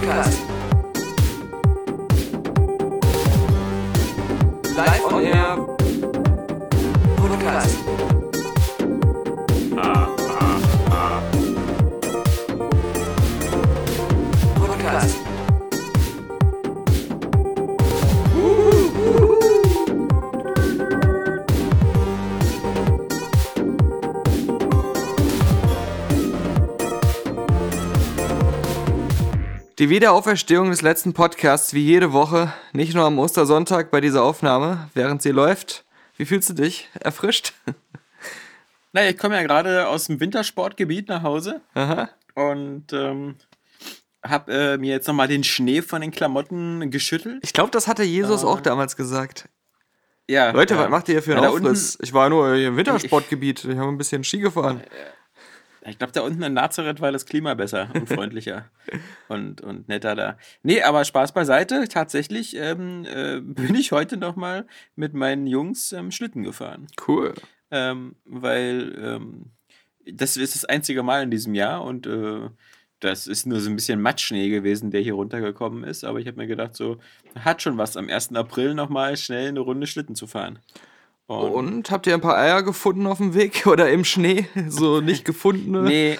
Podcast. Live on Air Die Wiederauferstehung des letzten Podcasts, wie jede Woche, nicht nur am Ostersonntag bei dieser Aufnahme, während sie läuft. Wie fühlst du dich? Erfrischt? Naja, ich komme ja gerade aus dem Wintersportgebiet nach Hause Aha. und ähm, habe äh, mir jetzt nochmal den Schnee von den Klamotten geschüttelt. Ich glaube, das hatte Jesus auch damals gesagt. Ja, Leute, ja. was macht ihr hier für einen Ja, Aufriss? Ich war nur im Wintersportgebiet. Ich habe ein bisschen Ski gefahren. Ich glaube, da unten in Nazareth war das Klima besser und freundlicher und, und netter da. Nee, aber Spaß beiseite. Tatsächlich ähm, äh, bin ich heute nochmal mit meinen Jungs ähm, Schlitten gefahren. Cool. ähm, weil ähm, das ist das einzige Mal in diesem Jahr und äh, das ist nur so ein bisschen Matschschnee gewesen, der hier runtergekommen ist. Aber ich habe mir gedacht, so hat schon was, am 1. April nochmal schnell eine Runde Schlitten zu fahren. Und, Und habt ihr ein paar Eier gefunden auf dem Weg oder im Schnee? So nicht gefundene? nee,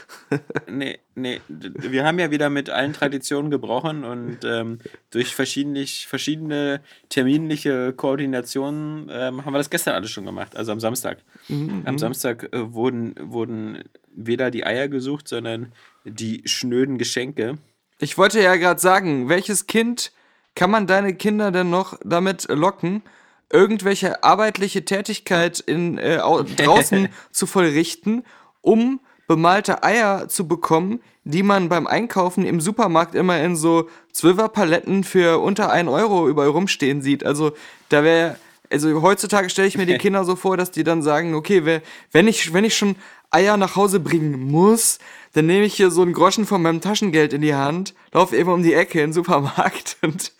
nee, nee. Wir haben ja wieder mit allen Traditionen gebrochen und ähm, durch verschiedene, verschiedene terminliche Koordinationen ähm, haben wir das gestern alles schon gemacht, also am Samstag. Am Samstag äh, wurden, wurden weder die Eier gesucht, sondern die schnöden Geschenke. Ich wollte ja gerade sagen, welches Kind kann man deine Kinder denn noch damit locken, irgendwelche arbeitliche Tätigkeit in, äh, au- draußen zu vollrichten, um bemalte Eier zu bekommen, die man beim Einkaufen im Supermarkt immer in so Zwölferpaletten für unter 1 Euro überall rumstehen sieht. Also da wäre, also heutzutage stelle ich mir die Kinder so vor, dass die dann sagen, okay, wer- wenn ich, wenn ich schon Eier nach Hause bringen muss, dann nehme ich hier so einen Groschen von meinem Taschengeld in die Hand, laufe eben um die Ecke in den Supermarkt und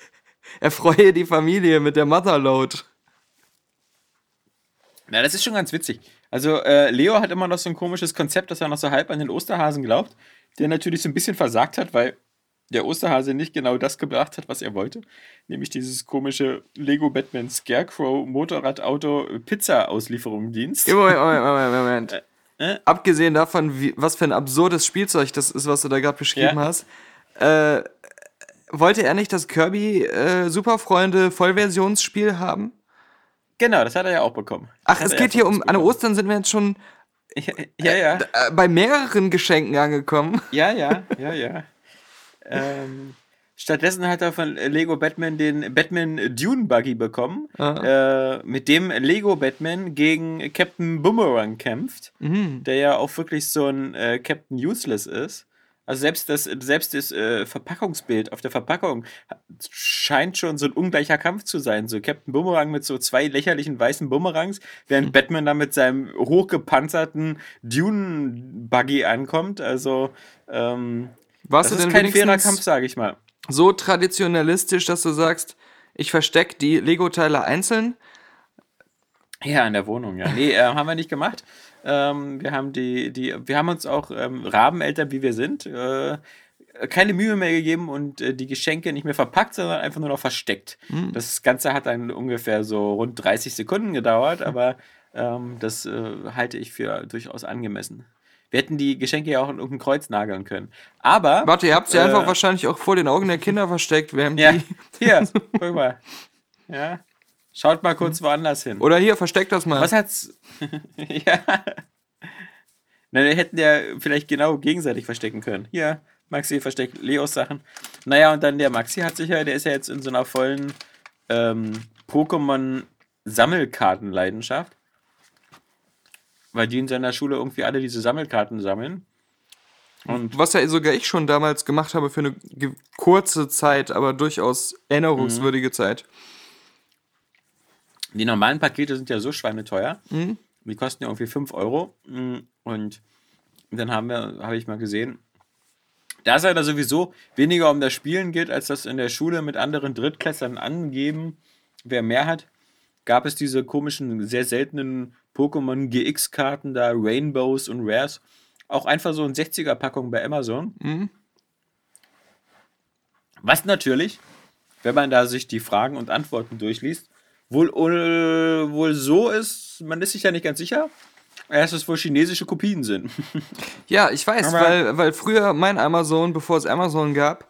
erfreue die Familie mit der Motherload. Na, das ist schon ganz witzig. Also, äh, Leo hat immer noch so ein komisches Konzept, dass er noch so halb an den Osterhasen glaubt, der natürlich so ein bisschen versagt hat, weil der Osterhase nicht genau das gebracht hat, was er wollte. Nämlich dieses komische Lego Batman Scarecrow Motorradauto Pizza Auslieferungsdienst. Moment, Moment, Moment, Moment. äh? Abgesehen davon, wie, was für ein absurdes Spielzeug das ist, was du da gerade beschrieben Ja. hast, äh, wollte er nicht das Kirby äh, Superfreunde Vollversionsspiel haben? Genau, das hat er ja auch bekommen. Ach, Das hat es geht hier um, an. Ostern sind wir jetzt schon Ja, ja. äh, bei mehreren Geschenken angekommen. Ja, ja, ja, ja. ähm, stattdessen hat er von Lego Batman den Batman Dune Buggy bekommen, äh, mit dem Lego Batman gegen Captain Boomerang kämpft, der ja auch wirklich so ein äh, Captain Useless ist. Also selbst das, selbst das äh, Verpackungsbild auf der Verpackung scheint schon so ein ungleicher Kampf zu sein. So Captain Boomerang mit so zwei lächerlichen weißen Boomerangs, während Batman da mit seinem hochgepanzerten Dune-Buggy ankommt. Also, ähm, Warst das du ist denn kein fairer Kampf, sage ich mal. so traditionalistisch, dass du sagst, ich verstecke die Lego-Teile einzeln? Ja, in der Wohnung, ja. Nee, äh, haben wir nicht gemacht. Ähm, wir haben die, die, wir haben uns auch ähm, Rabeneltern, wie wir sind, äh, keine Mühe mehr gegeben und äh, die Geschenke nicht mehr verpackt, sondern einfach nur noch versteckt. Das Ganze hat dann ungefähr so rund 30 Sekunden gedauert, aber ähm, das äh, halte ich für durchaus angemessen. Wir hätten die Geschenke ja auch in irgendein Kreuz nageln können. Aber. Warte, ihr habt sie Äh, einfach wahrscheinlich auch vor den Augen der Kinder versteckt, während Ja, die. hier, guck mal. Ja. Schaut mal kurz woanders hin. Oder hier, versteckt das mal. Was hat's. ja. Na, wir hätten ja vielleicht genau gegenseitig verstecken können. Hier, Maxi versteckt Leos Sachen. Naja, und dann der Maxi hat sich ja, der ist ja jetzt in so einer vollen ähm, Pokémon-Sammelkartenleidenschaft. Weil die in seiner Schule irgendwie alle diese Sammelkarten sammeln. Und Was ja sogar ich schon damals gemacht habe für eine kurze Zeit, aber durchaus erinnerungswürdige Mhm. Zeit. Die normalen Pakete sind ja so schweineteuer. Die kosten ja irgendwie 5 Euro. Mm, Und dann haben wir, habe ich mal gesehen, da es ja da sowieso weniger um das Spielen geht, als das in der Schule mit anderen Drittklässlern angeben, wer mehr hat, gab es diese komischen, sehr seltenen Pokémon GX-Karten da, Rainbows und Rares. Auch einfach so in 60er-Packung bei Amazon. Was natürlich, wenn man da sich die Fragen und Antworten durchliest, wohl, äh, wohl so ist, man ist sich ja nicht ganz sicher, dass es wohl chinesische Kopien sind. Ja, ich weiß, Aber- weil, weil früher mein Amazon, bevor es Amazon gab,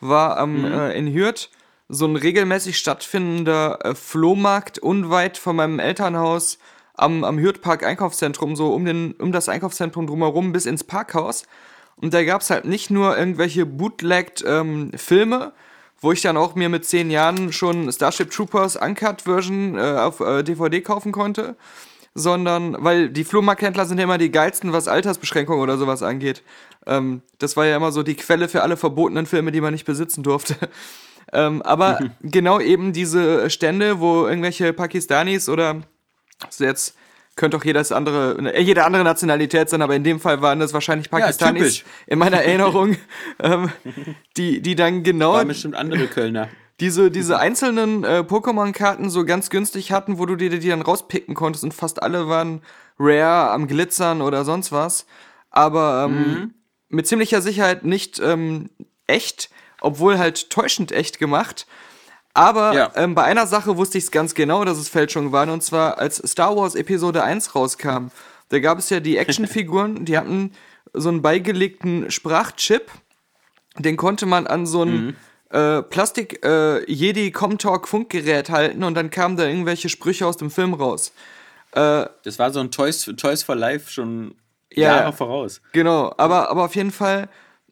war am, Mhm. äh, in Hürth so ein regelmäßig stattfindender äh, Flohmarkt unweit von meinem Elternhaus am, am Hürth-Park Einkaufszentrum, so um, den, um das Einkaufszentrum drumherum bis ins Parkhaus. Und da gab es halt nicht nur irgendwelche bootlegged ähm, Filme, wo ich dann auch mir mit zehn Jahren schon Starship Troopers Uncut Version äh, auf äh, DVD kaufen konnte, sondern, weil die Flohmarkthändler sind ja immer die geilsten, was Altersbeschränkungen oder sowas angeht. Ähm, das war ja immer so die Quelle für alle verbotenen Filme, die man nicht besitzen durfte. ähm, aber genau eben diese Stände, wo irgendwelche Pakistanis oder jetzt könnte auch jedes andere, äh, jede andere Nationalität sein, aber in dem Fall waren das wahrscheinlich Pakistanis typisch. in meiner Erinnerung, ähm, die, die dann genau Waren bestimmt andere Kölner. diese, diese einzelnen äh, Pokémon-Karten so ganz günstig hatten, wo du dir die dann rauspicken konntest und fast alle waren rare, am Glitzern oder sonst was. Aber ähm, mit ziemlicher Sicherheit nicht ähm, echt, obwohl halt täuschend echt gemacht. Aber Ja. ähm, bei einer Sache wusste ich es ganz genau, dass es Fälschungen waren, und zwar als Star Wars Episode 1 rauskam. Da gab es ja die Actionfiguren, die hatten so einen beigelegten Sprachchip, den konnte man an so ein äh, Plastik äh, Jedi Comtalk Funkgerät halten und dann kamen da irgendwelche Sprüche aus dem Film raus. Das war so ein Toys, Toys for Life schon Ja. Jahre voraus. Genau, aber, aber auf jeden Fall äh,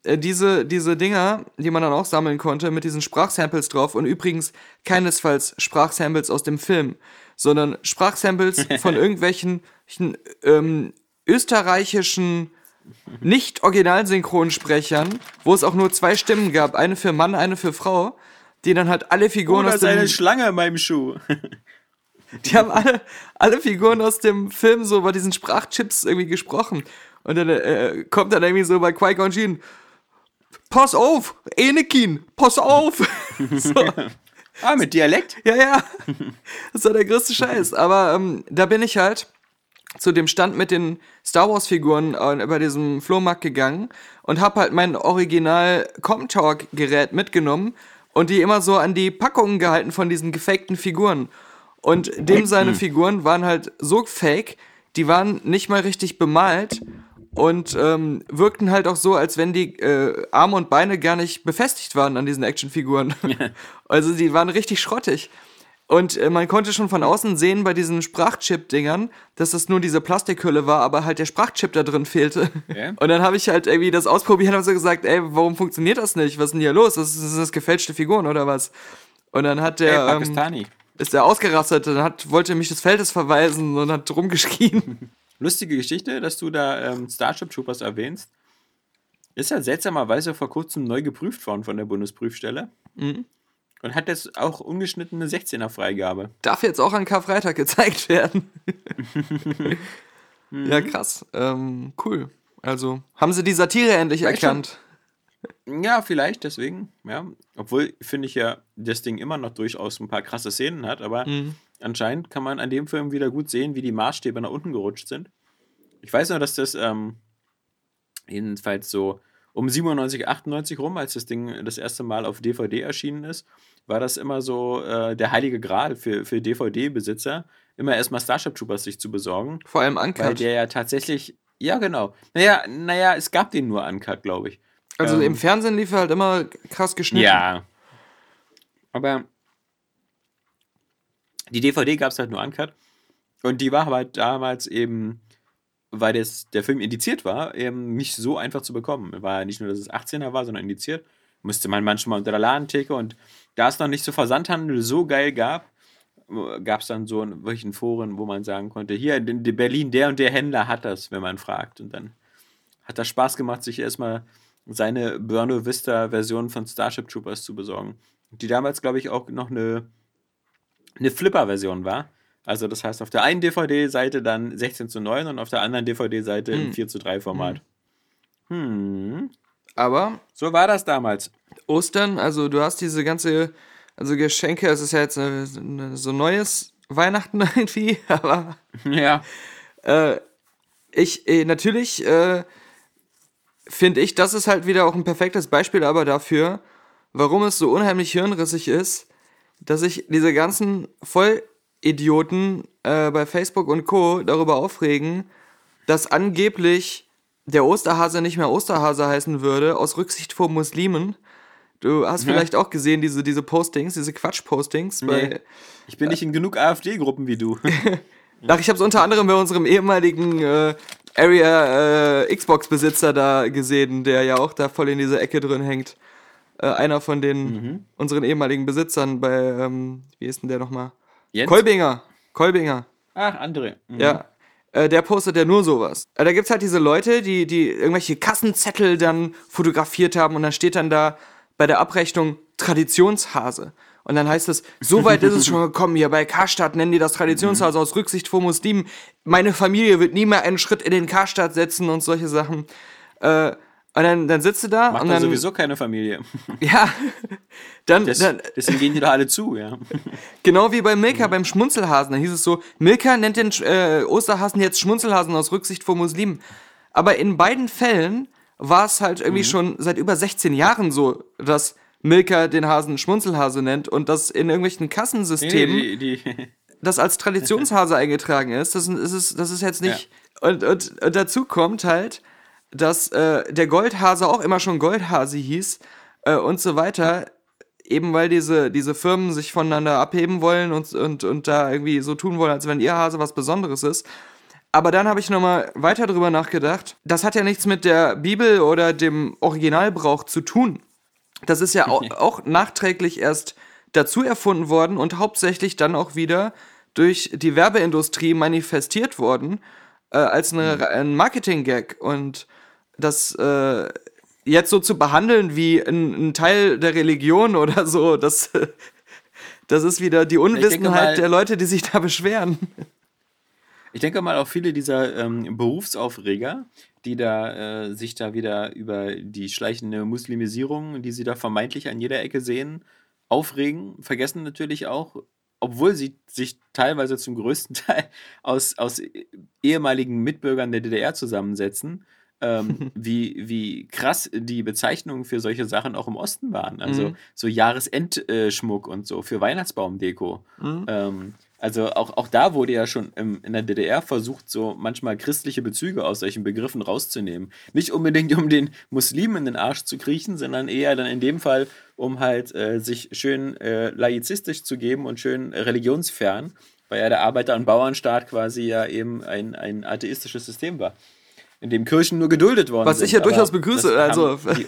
diese, diese Dinger, die man dann auch sammeln konnte, mit diesen Sprachsamples drauf und übrigens keinesfalls Sprachsamples aus dem Film, sondern Sprachsamples von irgendwelchen ähm, österreichischen Nicht-Originalsynchronsprechern, wo es auch nur zwei Stimmen gab, eine für Mann, eine für Frau, die dann halt alle Oh, Figuren da aus ist eine dem Schlange in meinem Schuh. Die haben alle, alle Figuren aus dem Film so bei diesen Sprachchips irgendwie gesprochen. Und dann äh, kommt dann irgendwie so bei Qui-Gon Jinn, pass auf, Anakin, pass auf. so, Ah, mit Dialekt? ja, ja, das war der größte Scheiß. Aber ähm, da bin ich halt zu dem Stand mit den Star Wars Figuren äh, bei diesem Flohmarkt gegangen und hab halt mein Original Comtalk Gerät mitgenommen und die immer so an die Packungen gehalten von diesen gefakten Figuren. Und dem seine Figuren waren halt so fake, die waren nicht mal richtig bemalt und ähm, wirkten halt auch so, als wenn die äh, Arme und Beine gar nicht befestigt waren an diesen Actionfiguren. also die waren richtig schrottig. Und äh, man konnte schon von außen sehen bei diesen Sprachchip-Dingern, dass das nur diese Plastikhülle war, aber halt der Sprachchip da drin fehlte. Okay. Und dann habe ich halt irgendwie das ausprobiert und habe so gesagt, ey, warum funktioniert das nicht? Was ist denn hier los? Das ist, sind das gefälschte Figuren oder was? Und dann hat der, Hey, ähm, Pakistani. ist der ausgerastet und hat, wollte mich des Feldes verweisen und hat rumgeschrien. Lustige Geschichte, dass du da ähm, Starship Troopers erwähnst. Ist ja seltsamerweise vor kurzem neu geprüft worden von der Bundesprüfstelle. Mhm. Und hat jetzt auch ungeschnittene 16er Freigabe. Darf jetzt auch an Karfreitag gezeigt werden. Mhm. Ja, krass. Ähm, cool. Also, haben sie die Satire endlich Vielleicht erkannt? Ja, vielleicht deswegen, ja. Obwohl, finde ich ja, das Ding immer noch durchaus ein paar krasse Szenen hat, aber Mhm. Anscheinend kann man an dem Film wieder gut sehen, wie die Maßstäbe nach unten gerutscht sind. Ich weiß nur, dass das ähm, jedenfalls so um 97, 98 rum, als das Ding das erste Mal auf DVD erschienen ist, war das immer so äh, der heilige Gral für, für DVD-Besitzer, immer erstmal Starship Troopers sich zu besorgen, Vor allem weil Uncut. der ja tatsächlich, ja genau, naja, naja, es gab den nur Uncut, glaube ich. Also ähm, im Fernsehen lief er halt immer krass geschnitten. Ja. Aber die DVD gab es halt nur uncut. Und die war aber damals eben, weil das, der Film indiziert war, eben nicht so einfach zu bekommen. War ja nicht nur, dass es 18er war, sondern indiziert. Musste man manchmal unter der Ladentheke und da es noch nicht so Versandhandel so geil gab, gab es dann so ein, wirklich ein Foren, wo man sagen konnte, hier in Berlin, der und der Händler hat das, wenn man fragt. Und dann hat das Spaß gemacht, sich erstmal seine Burno Vista-Version von Starship Troopers zu besorgen. Die damals, glaube ich, auch noch eine, eine Flipper-Version war. Also das heißt, auf der einen DVD-Seite dann 16 zu 9 und auf der anderen DVD-Seite im 4 zu 3 Format. Hm. Aber So war das damals. Ostern, also du hast diese ganze, also Geschenke, es ist ja jetzt so neues Weihnachten irgendwie, aber Ja. äh, ich, äh, natürlich äh, finde ich, das ist halt wieder auch ein perfektes Beispiel aber dafür, warum es so unheimlich hirnrissig ist, dass sich diese ganzen Vollidioten äh, bei Facebook und Co. darüber aufregen, dass angeblich der Osterhase nicht mehr Osterhase heißen würde, aus Rücksicht vor Muslimen. Du hast Ja. vielleicht auch gesehen, diese, diese Postings, diese Quatsch-Postings. Nee. Ich bin nicht in genug AfD-Gruppen wie du. Ach, ich habe es unter anderem bei unserem ehemaligen äh, Area äh, Xbox-Besitzer da gesehen, der ja auch da voll in dieser Ecke drin hängt. Äh, einer von den Mhm. unseren ehemaligen Besitzern bei, ähm, wie ist denn der nochmal? Jens? Kolbinger. Kolbinger. Ach, André. Mhm. Ja. Äh, der postet ja nur sowas. Äh, da gibt's halt diese Leute, die, die irgendwelche Kassenzettel dann fotografiert haben und dann steht dann da bei der Abrechnung Traditionshase. Und dann heißt es, so weit ist es schon gekommen, hier bei Karstadt nennen die das Traditionshase aus Rücksicht vor Muslimen. Meine Familie wird nie mehr einen Schritt in den Karstadt setzen und solche Sachen. Äh, und dann, dann sitzt du da Macht und dann, sowieso keine Familie. ja, dann, Das, dann, deswegen gehen die doch alle zu, ja. Genau wie bei Milka beim Schmunzelhasen. Da hieß es so, Milka nennt den äh, Osterhasen jetzt Schmunzelhasen aus Rücksicht vor Muslimen. Aber in beiden Fällen war es halt irgendwie schon seit über 16 Jahren so, dass Milka den Hasen Schmunzelhase nennt und dass in irgendwelchen Kassensystemen die, die, das als Traditionshase eingetragen ist. Das ist, das ist jetzt nicht. Und, und, und dazu kommt halt, dass äh, der Goldhase auch immer schon Goldhase hieß äh, und so weiter. Eben weil diese, diese Firmen sich voneinander abheben wollen und, und, und da irgendwie so tun wollen, als wenn ihr Hase was Besonderes ist. Aber dann habe ich nochmal weiter drüber nachgedacht. Das hat ja nichts mit der Bibel oder dem Originalbrauch zu tun. Das ist ja auch, auch nachträglich erst dazu erfunden worden und hauptsächlich dann auch wieder durch die Werbeindustrie manifestiert worden äh, als eine, ein Marketing-Gag. Und das äh, jetzt so zu behandeln wie ein, ein Teil der Religion oder so, das, das ist wieder die Unwissenheit mal- der Leute, die sich da beschweren. Ich denke mal auch viele dieser ähm, Berufsaufreger, die da äh, sich da wieder über die schleichende Muslimisierung, die sie da vermeintlich an jeder Ecke sehen, aufregen, vergessen natürlich auch, obwohl sie sich teilweise zum größten Teil aus, aus ehemaligen Mitbürgern der DDR zusammensetzen, ähm, wie, wie krass die Bezeichnungen für solche Sachen auch im Osten waren. Also Mhm. so Jahresendschmuck und so für Weihnachtsbaumdeko. Mhm. Ähm, also auch, auch da wurde ja schon im, in der DDR versucht, so manchmal christliche Bezüge aus solchen Begriffen rauszunehmen. Nicht unbedingt, um den Muslimen in den Arsch zu kriechen, sondern eher dann in dem Fall, um halt äh, sich schön äh, laizistisch zu geben und schön äh, religionsfern, weil ja der Arbeiter- und Bauernstaat quasi ja eben ein, ein atheistisches System war, in dem Kirchen nur geduldet worden Was sind. ich ja Aber durchaus begrüße, also- die-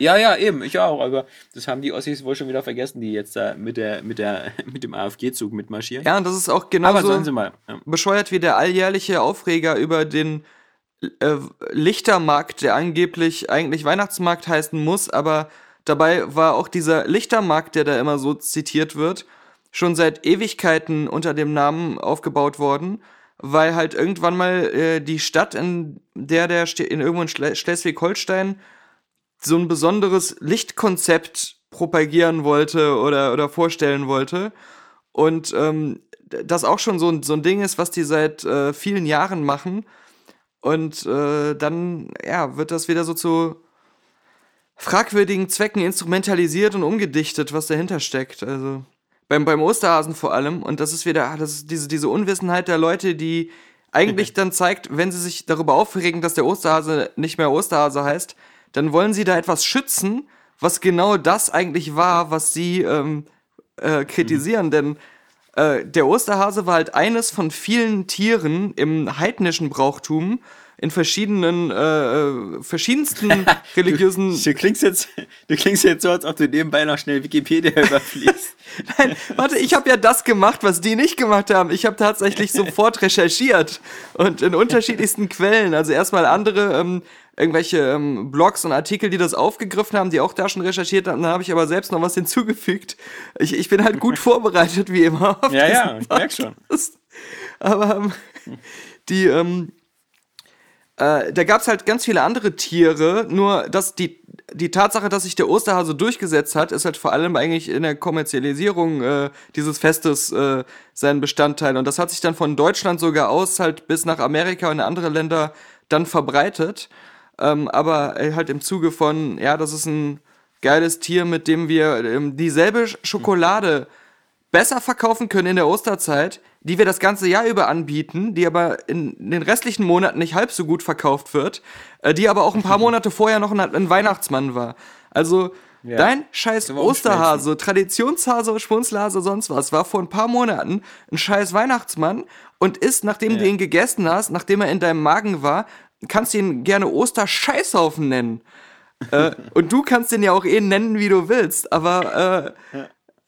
ja, ja, eben, ich auch, aber das haben die Ossis wohl schon wieder vergessen, die jetzt da mit, der, mit, der, mit dem AfG-Zug mitmarschieren. Ja, und das ist auch genauso sollen sie mal. Ja. bescheuert wie der alljährliche Aufreger über den äh, Lichtermarkt, der angeblich eigentlich Weihnachtsmarkt heißen muss, aber dabei war auch dieser Lichtermarkt, der da immer so zitiert wird, schon seit Ewigkeiten unter dem Namen aufgebaut worden, weil halt irgendwann mal äh, die Stadt, in der der in irgendwo in Schle Schleswig-Holstein so ein besonderes Lichtkonzept propagieren wollte oder, oder vorstellen wollte. Und ähm, das auch schon so ein, so ein Ding ist, was die seit äh, vielen Jahren machen. Und äh, dann, ja, wird das wieder so zu fragwürdigen Zwecken instrumentalisiert und umgedichtet, was dahinter steckt. Also beim, beim Osterhasen vor allem. Und das ist wieder, das ist diese, diese Unwissenheit der Leute, die eigentlich dann zeigt, wenn sie sich darüber aufregen, dass der Osterhase nicht mehr Osterhase heißt, dann wollen sie da etwas schützen, was genau das eigentlich war, was sie ähm, äh, kritisieren. Denn äh, der Osterhase war halt eines von vielen Tieren im heidnischen Brauchtum in verschiedenen, äh, äh, verschiedensten religiösen. Du klingst, jetzt, du klingst jetzt so, als ob du nebenbei noch schnell Wikipedia überfließt. Nein, warte, ich habe ja das gemacht, was die nicht gemacht haben. Ich habe tatsächlich sofort recherchiert und in unterschiedlichsten Quellen. Also erstmal andere ähm, irgendwelche ähm, Blogs und Artikel, die das aufgegriffen haben, die auch da schon recherchiert haben. Dann habe ich aber selbst noch was hinzugefügt. Ich, ich bin halt gut vorbereitet, wie immer. Ja, ja, ich merk schon. Aber ähm, die, ähm, äh, da gab es halt ganz viele andere Tiere, nur dass die, die Tatsache, dass sich der Osterhase durchgesetzt hat, ist halt vor allem eigentlich in der Kommerzialisierung äh, dieses Festes äh, sein Bestandteil. Und das hat sich dann von Deutschland sogar aus halt bis nach Amerika und in andere Länder dann verbreitet. Ähm, aber äh, halt im Zuge von, ja, das ist ein geiles Tier, mit dem wir ähm, dieselbe Schokolade besser verkaufen können in der Osterzeit, die wir das ganze Jahr über anbieten, die aber in den restlichen Monaten nicht halb so gut verkauft wird, äh, die aber auch ein paar Monate vorher noch ein, Weihnachtsmann war. Also Ja. dein scheiß Osterhase, Traditionshase, Schmunzlhase, sonst was, war vor ein paar Monaten ein scheiß Weihnachtsmann und ist, nachdem Ja. du ihn gegessen hast, nachdem er in deinem Magen war, kannst du ihn gerne Osterscheißhaufen nennen. äh, und du kannst den ja auch eh nennen, wie du willst, aber äh,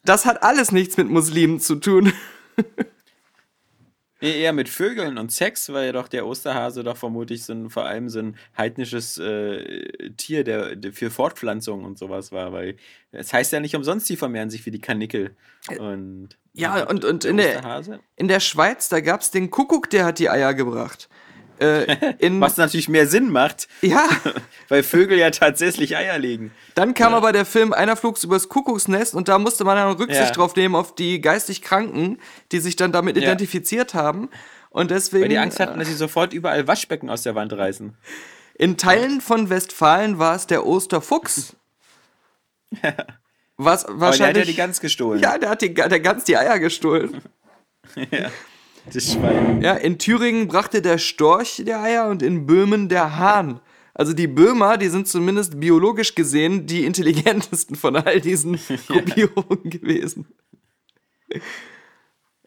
das hat alles nichts mit Muslimen zu tun. Nee, eher mit Vögeln und Sex, weil doch der Osterhase doch vermutlich so ein, vor allem so ein heidnisches äh, Tier, der, der für Fortpflanzung und sowas war, weil es heißt ja nicht umsonst, die vermehren sich wie die Kanickel. Und, Ja, und- und in der-? In der Schweiz, da gab's den Kuckuck, der hat die Eier gebracht. Äh, in, Was natürlich mehr Sinn macht, ja, weil Vögel ja tatsächlich Eier legen. dann kam aber der Film Einer flugs übers Kuckucksnest und da musste man dann Rücksicht Ja. drauf nehmen auf die geistig Kranken, die sich dann damit Ja. identifiziert haben. Und deswegen, Weil die Angst hatten, dass sie sofort überall Waschbecken aus der Wand reißen. in Teilen von Westfalen war es der Osterfuchs. Was Aber der hat wahrscheinlich. ja die Gans gestohlen. ja, der hat die, der ganz die Eier gestohlen. Das Schwein. Ja, in Thüringen brachte der Storch die Eier und in Böhmen der Hahn. Also die Böhmer, die sind zumindest biologisch gesehen die intelligentesten von all diesen Gruppierungen gewesen.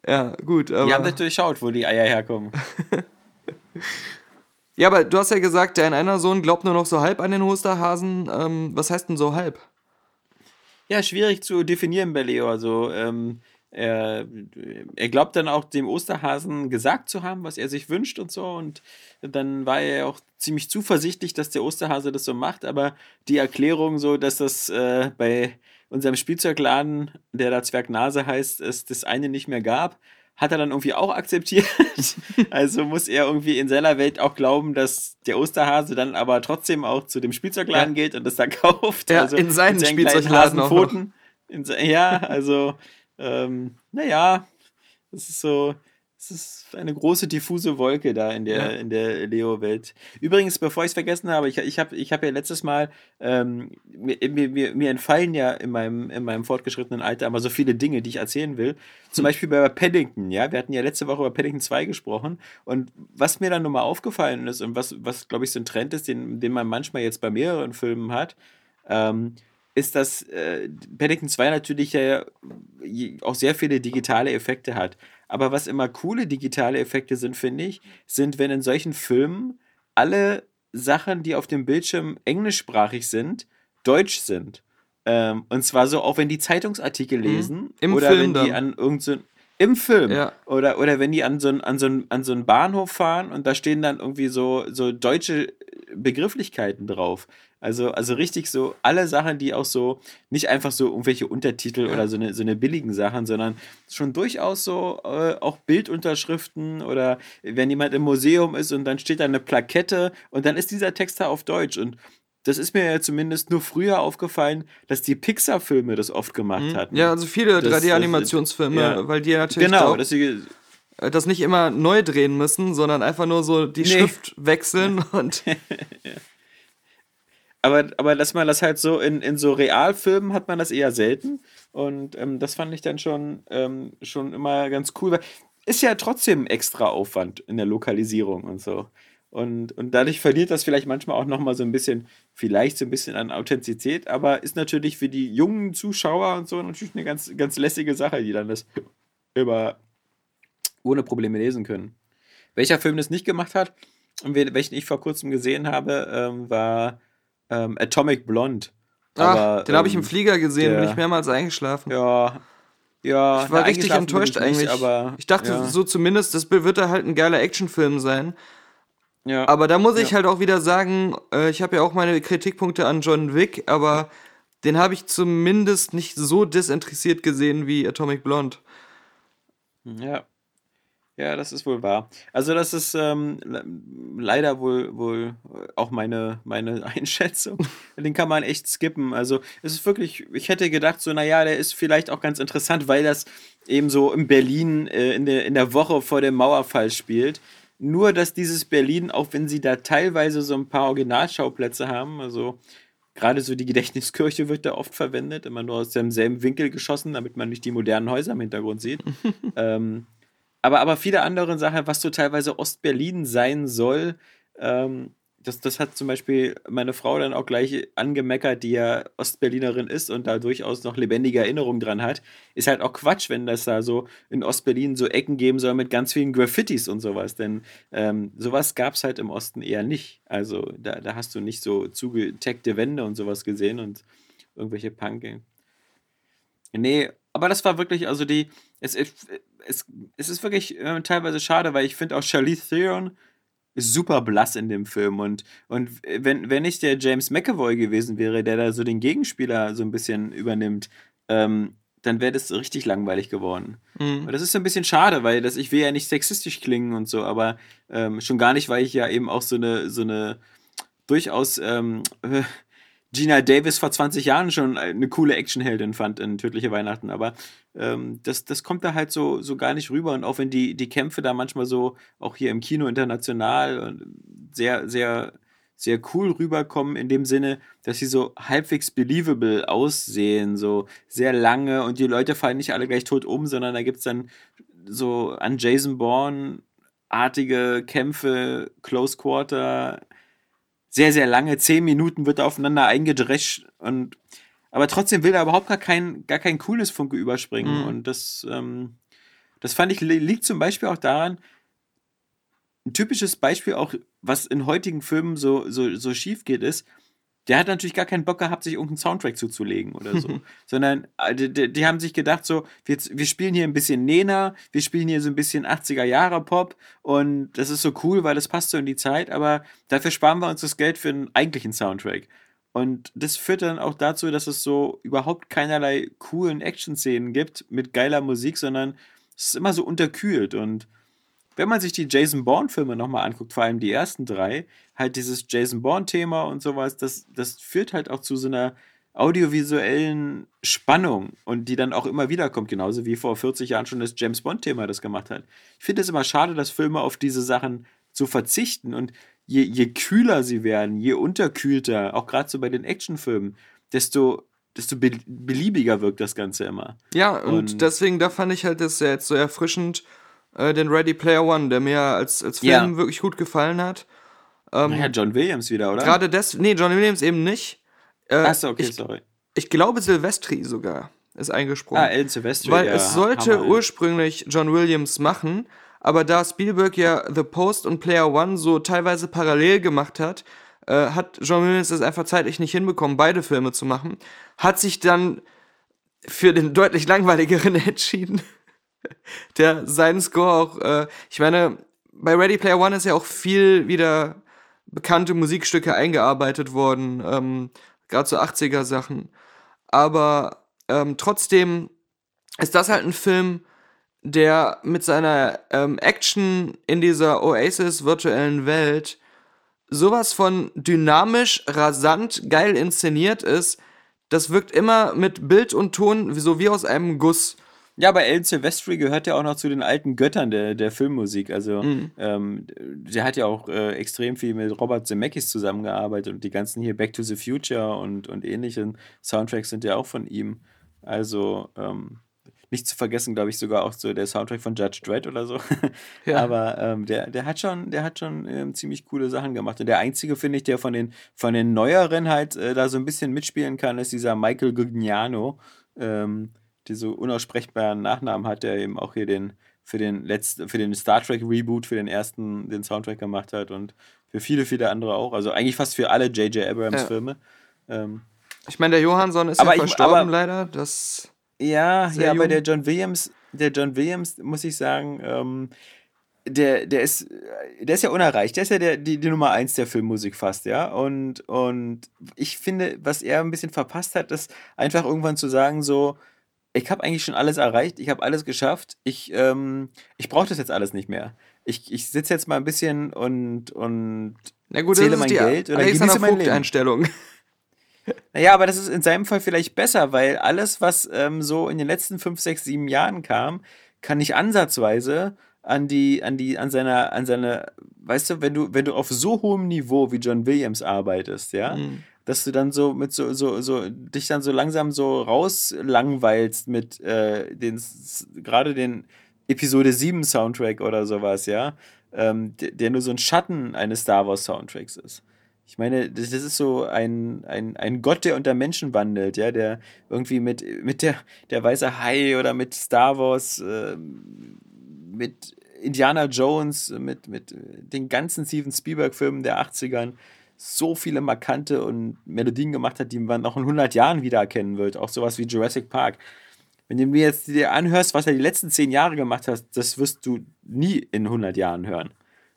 Ja, gut, aber. Die haben das durchschaut, wo die Eier herkommen. ja, aber du hast ja gesagt, dein einer Sohn glaubt nur noch so halb an den Osterhasen. Ähm, was heißt denn so halb? Ja, schwierig zu definieren bei Leo. Also, ähm, er, er glaubt dann auch dem Osterhasen gesagt zu haben, was er sich wünscht und so. Und dann war er auch ziemlich zuversichtlich, dass der Osterhase das so macht. Aber die Erklärung so, dass das äh, bei unserem Spielzeugladen, der da Zwergnase heißt, es das eine nicht mehr gab, hat er dann irgendwie auch akzeptiert. also muss er irgendwie in seiner Welt auch glauben, dass der Osterhase dann aber trotzdem auch zu dem Spielzeugladen geht und das da kauft. Ja, also in seinen mit kleinen Spielzeugladen. Hasenpfoten. In ja, also, ähm, naja, es ist so, es ist eine große diffuse Wolke da in der, Ja. in der Leo-Welt. Übrigens, bevor ich es vergessen habe, ich, ich habe ich hab ja letztes Mal, ähm, mir, mir, mir, entfallen ja in meinem, in meinem fortgeschrittenen Alter immer so viele Dinge, die ich erzählen will. Zum Beispiel bei Paddington, ja. Wir hatten ja letzte Woche über Paddington 2 gesprochen. Und was mir dann nochmal aufgefallen ist und was, was glaube ich, so ein Trend ist, den, den man manchmal jetzt bei mehreren Filmen hat, ähm, ist, dass äh, Paddington 2 natürlich ja je- auch sehr viele digitale Effekte hat. Aber was immer coole digitale Effekte sind, finde ich, sind, wenn in solchen Filmen alle Sachen, die auf dem Bildschirm englischsprachig sind, deutsch sind. Ähm, und zwar so, auch wenn die Zeitungsartikel lesen Mhm. Oder Film wenn die dann. an irgendein im Film. Ja. Oder, oder wenn die an so, ein, an, so ein, an so einen Bahnhof fahren und da stehen dann irgendwie so, so deutsche Begrifflichkeiten drauf. Also, also richtig so alle Sachen, die auch so, nicht einfach so irgendwelche Untertitel oder so eine, so eine billigen Sachen, sondern schon durchaus so äh, auch Bildunterschriften oder wenn jemand im Museum ist und dann steht da eine Plakette und dann ist dieser Text da auf Deutsch und das ist mir ja zumindest nur früher aufgefallen, dass die Pixar-Filme das oft gemacht hatten. Mhm. Ja, also viele Das- 3D-Animationsfilme, ja. weil die ja natürlich genau, dass sie äh, das nicht immer neu drehen müssen, sondern einfach nur so die Nee. Schrift wechseln und Aber, aber dass man das halt so in, in so Realfilmen hat man das eher selten. Und ähm, das fand ich dann schon, ähm, schon immer ganz cool. Ist ja trotzdem extra Aufwand in der Lokalisierung und so. Und, und dadurch verliert das vielleicht manchmal auch nochmal so ein bisschen, vielleicht so ein bisschen an Authentizität, aber ist natürlich für die jungen Zuschauer und so natürlich eine ganz, ganz lässige Sache, die dann das über ohne Probleme lesen können. Welcher Film das nicht gemacht hat, und welchen ich vor kurzem gesehen habe, ähm, war ähm, Atomic Blonde. Ach, Aber, den habe ich im ähm, Flieger gesehen, bin der- ich mehrmals eingeschlafen. Ja, ja. ich war richtig bin enttäuscht ich nicht, eigentlich. aber, ich dachte ja, so zumindest, das wird da halt ein geiler Actionfilm sein. Ja. Aber da muss ich Ja. halt auch wieder sagen, äh, ich habe ja auch meine Kritikpunkte an John Wick, aber den habe ich zumindest nicht so desinteressiert gesehen wie Atomic Blonde. Ja. Ja, das ist wohl wahr. Also das ist ähm, le- leider wohl, wohl auch meine, meine Einschätzung. Den kann man echt skippen. Also es ist wirklich, ich hätte gedacht, so, naja, der ist vielleicht auch ganz interessant, weil das eben so in Berlin äh, in, der, in der Woche vor dem Mauerfall spielt. Nur, dass dieses Berlin, auch wenn sie da teilweise so ein paar Originalschauplätze haben, also Gerade so die Gedächtniskirche wird da oft verwendet, immer nur aus demselben Winkel geschossen, damit man nicht die modernen Häuser im Hintergrund sieht. ähm, aber, aber viele andere Sachen, was so teilweise Ostberlin sein soll, ähm, das, das hat zum Beispiel meine Frau dann auch gleich angemeckert, die ja Ostberlinerin ist und da durchaus noch lebendige Erinnerungen dran hat. Ist halt auch Quatsch, wenn das da so in Ostberlin so Ecken geben soll mit ganz vielen Graffitis und sowas. Denn ähm, sowas gab es halt im Osten eher nicht. Also da, da hast du nicht so zugeteckte Wände und sowas gesehen und irgendwelche Punk. Nee, aber das war wirklich, also die, es, es, es, ist wirklich äh, teilweise schade, weil ich finde auch Charlize Theron ist super blass in dem Film. Und, und wenn, wenn nicht der James McAvoy gewesen wäre, der da so den Gegenspieler so ein bisschen übernimmt, ähm, dann wäre das richtig langweilig geworden. Mhm. Das ist so ein bisschen schade, weil das, ich will ja nicht sexistisch klingen und so, aber ähm, schon gar nicht, weil ich ja eben auch so eine, so eine durchaus ähm, Gina Davis vor 20 Jahren schon eine coole Actionheldin fand in Tödliche Weihnachten, aber ähm, das, das kommt da halt so, so gar nicht rüber. Und auch wenn die, die Kämpfe da manchmal so, auch hier im Kino international, sehr, sehr, sehr cool rüberkommen, in dem Sinne, dass sie so halbwegs believable aussehen, so sehr lange und die Leute fallen nicht alle gleich tot um, sondern da gibt es dann so an Jason Bourne artige Kämpfe, Close Quarter, sehr, sehr lange, zehn Minuten wird aufeinander eingedrescht und aber trotzdem will da überhaupt gar kein, gar kein cooles Funke überspringen. Mhm. Und das, ähm, das fand ich, liegt zum Beispiel auch daran, ein typisches Beispiel auch, was in heutigen Filmen so, so, so schief geht, ist, der hat natürlich gar keinen Bock gehabt, sich irgendeinen Soundtrack zuzulegen oder so. Sondern äh, die, die, haben sich gedacht, so, wir, wir spielen hier ein bisschen Nena, wir spielen hier so ein bisschen 80er Jahre Pop und das ist so cool, weil das passt so in die Zeit, aber dafür sparen wir uns das Geld für einen eigentlichen Soundtrack. Und das führt dann auch dazu, dass es so überhaupt keinerlei coolen Action-Szenen gibt mit geiler Musik, sondern es ist immer so unterkühlt. Und wenn man sich die Jason Bourne-Filme nochmal anguckt, vor allem die ersten drei, halt dieses Jason Bourne-Thema und sowas, das, das führt halt auch zu so einer audiovisuellen Spannung und die dann auch immer wieder kommt, genauso wie vor 40 Jahren schon das James Bond-Thema das gemacht hat. Ich finde es immer schade, dass Filme auf diese Sachen zu verzichten. Und je, je kühler sie werden, je unterkühlter, auch gerade so bei den Actionfilmen, desto desto be beliebiger wirkt das Ganze immer. Ja, und, und, deswegen, da fand ich halt das ja jetzt so erfrischend, äh, den Ready Player One, der mir als, als Film ja. wirklich gut gefallen hat. Ähm, ja, John Williams wieder, oder? Gerade das, nee, John Williams eben nicht. Äh, Achso, okay, ich, sorry. Ich glaube, Silvestri sogar ist eingesprungen. Ah, El Silvestri, Weil ja, es sollte Hammer, ursprünglich John Williams machen, aber da Spielberg ja The Post und Player One so teilweise parallel gemacht hat, äh, hat John Williams es einfach zeitlich nicht hinbekommen, beide Filme zu machen, hat sich dann für den deutlich langweiligeren entschieden der seinen Score auch, äh, ich meine, bei Ready Player One ist ja auch viel wieder bekannte Musikstücke eingearbeitet worden, ähm, gerade so 80er Sachen. Aber ähm, trotzdem ist das halt ein Film, der mit seiner ähm, Action in dieser Oasis virtuellen Welt sowas von dynamisch, rasant, geil inszeniert ist. Das wirkt immer mit Bild und Ton so wie aus einem Guss. Ja, aber El Silvestri gehört ja auch noch zu den alten Göttern der, der Filmmusik. Also, mhm. ähm, der hat ja auch äh, extrem viel mit Robert Zemeckis zusammengearbeitet und die ganzen hier Back to the Future und, und ähnlichen Soundtracks sind ja auch von ihm. Also, ähm, nicht zu vergessen, glaube ich, sogar auch so der Soundtrack von Judge Dredd oder so. Ja. Aber ähm, der, der hat schon, der hat schon ähm, ziemlich coole Sachen gemacht. Und der einzige, finde ich, der von den, von den neueren halt äh, da so ein bisschen mitspielen kann, ist dieser Michael Gugnano. Ähm, diese unaussprechbaren Nachnamen hat, der eben auch hier den für den letzten, für den Star Trek Reboot, für den ersten den Soundtrack gemacht hat und für viele, viele andere auch. Also eigentlich fast für alle J.J. Abrams ja. Filme. Ähm, ich meine, der Johansson ist aber ja verstorben aber, leider. Das ja, ja, aber der John Williams, der John Williams, muss ich sagen, ähm, der, der ist, der ist ja unerreicht. Der ist ja der, die, die Nummer eins der Filmmusik fast, ja. Und, und ich finde, was er ein bisschen verpasst hat, ist einfach irgendwann zu sagen, so, ich habe eigentlich schon alles erreicht, ich habe alles geschafft, ich, ähm, ich brauche das jetzt alles nicht mehr. Ich, ich sitze jetzt mal ein bisschen und, und Na gut, zähle mein Geld oder genieße mein Leben. Einstellung. Naja, aber das ist in seinem Fall vielleicht besser, weil alles, was ähm, so in den letzten fünf, sechs, sieben Jahren kam, kann nicht ansatzweise an die, an die, an seiner, an seine, weißt du, wenn du, wenn du auf so hohem Niveau wie John Williams arbeitest, ja, mhm. dass du dann so mit so, so, so, dich dann so langsam so rauslangweilst mit äh, den, gerade den Episode 7 Soundtrack oder sowas, ja, ähm, der, der nur so ein Schatten eines Star Wars Soundtracks ist. Ich meine, das, das ist so ein, ein, ein Gott, der unter Menschen wandelt, ja, der irgendwie mit, mit der, der weiße Hai oder mit Star Wars, äh, mit Indiana Jones, mit, mit den ganzen Steven Spielberg-Filmen der 80ern so viele markante und Melodien gemacht hat, die man noch in 100 Jahren wiedererkennen wird. Auch sowas wie Jurassic Park. Wenn du mir jetzt dir anhörst, was er die letzten 10 Jahre gemacht hat, das wirst du nie in 100 Jahren hören.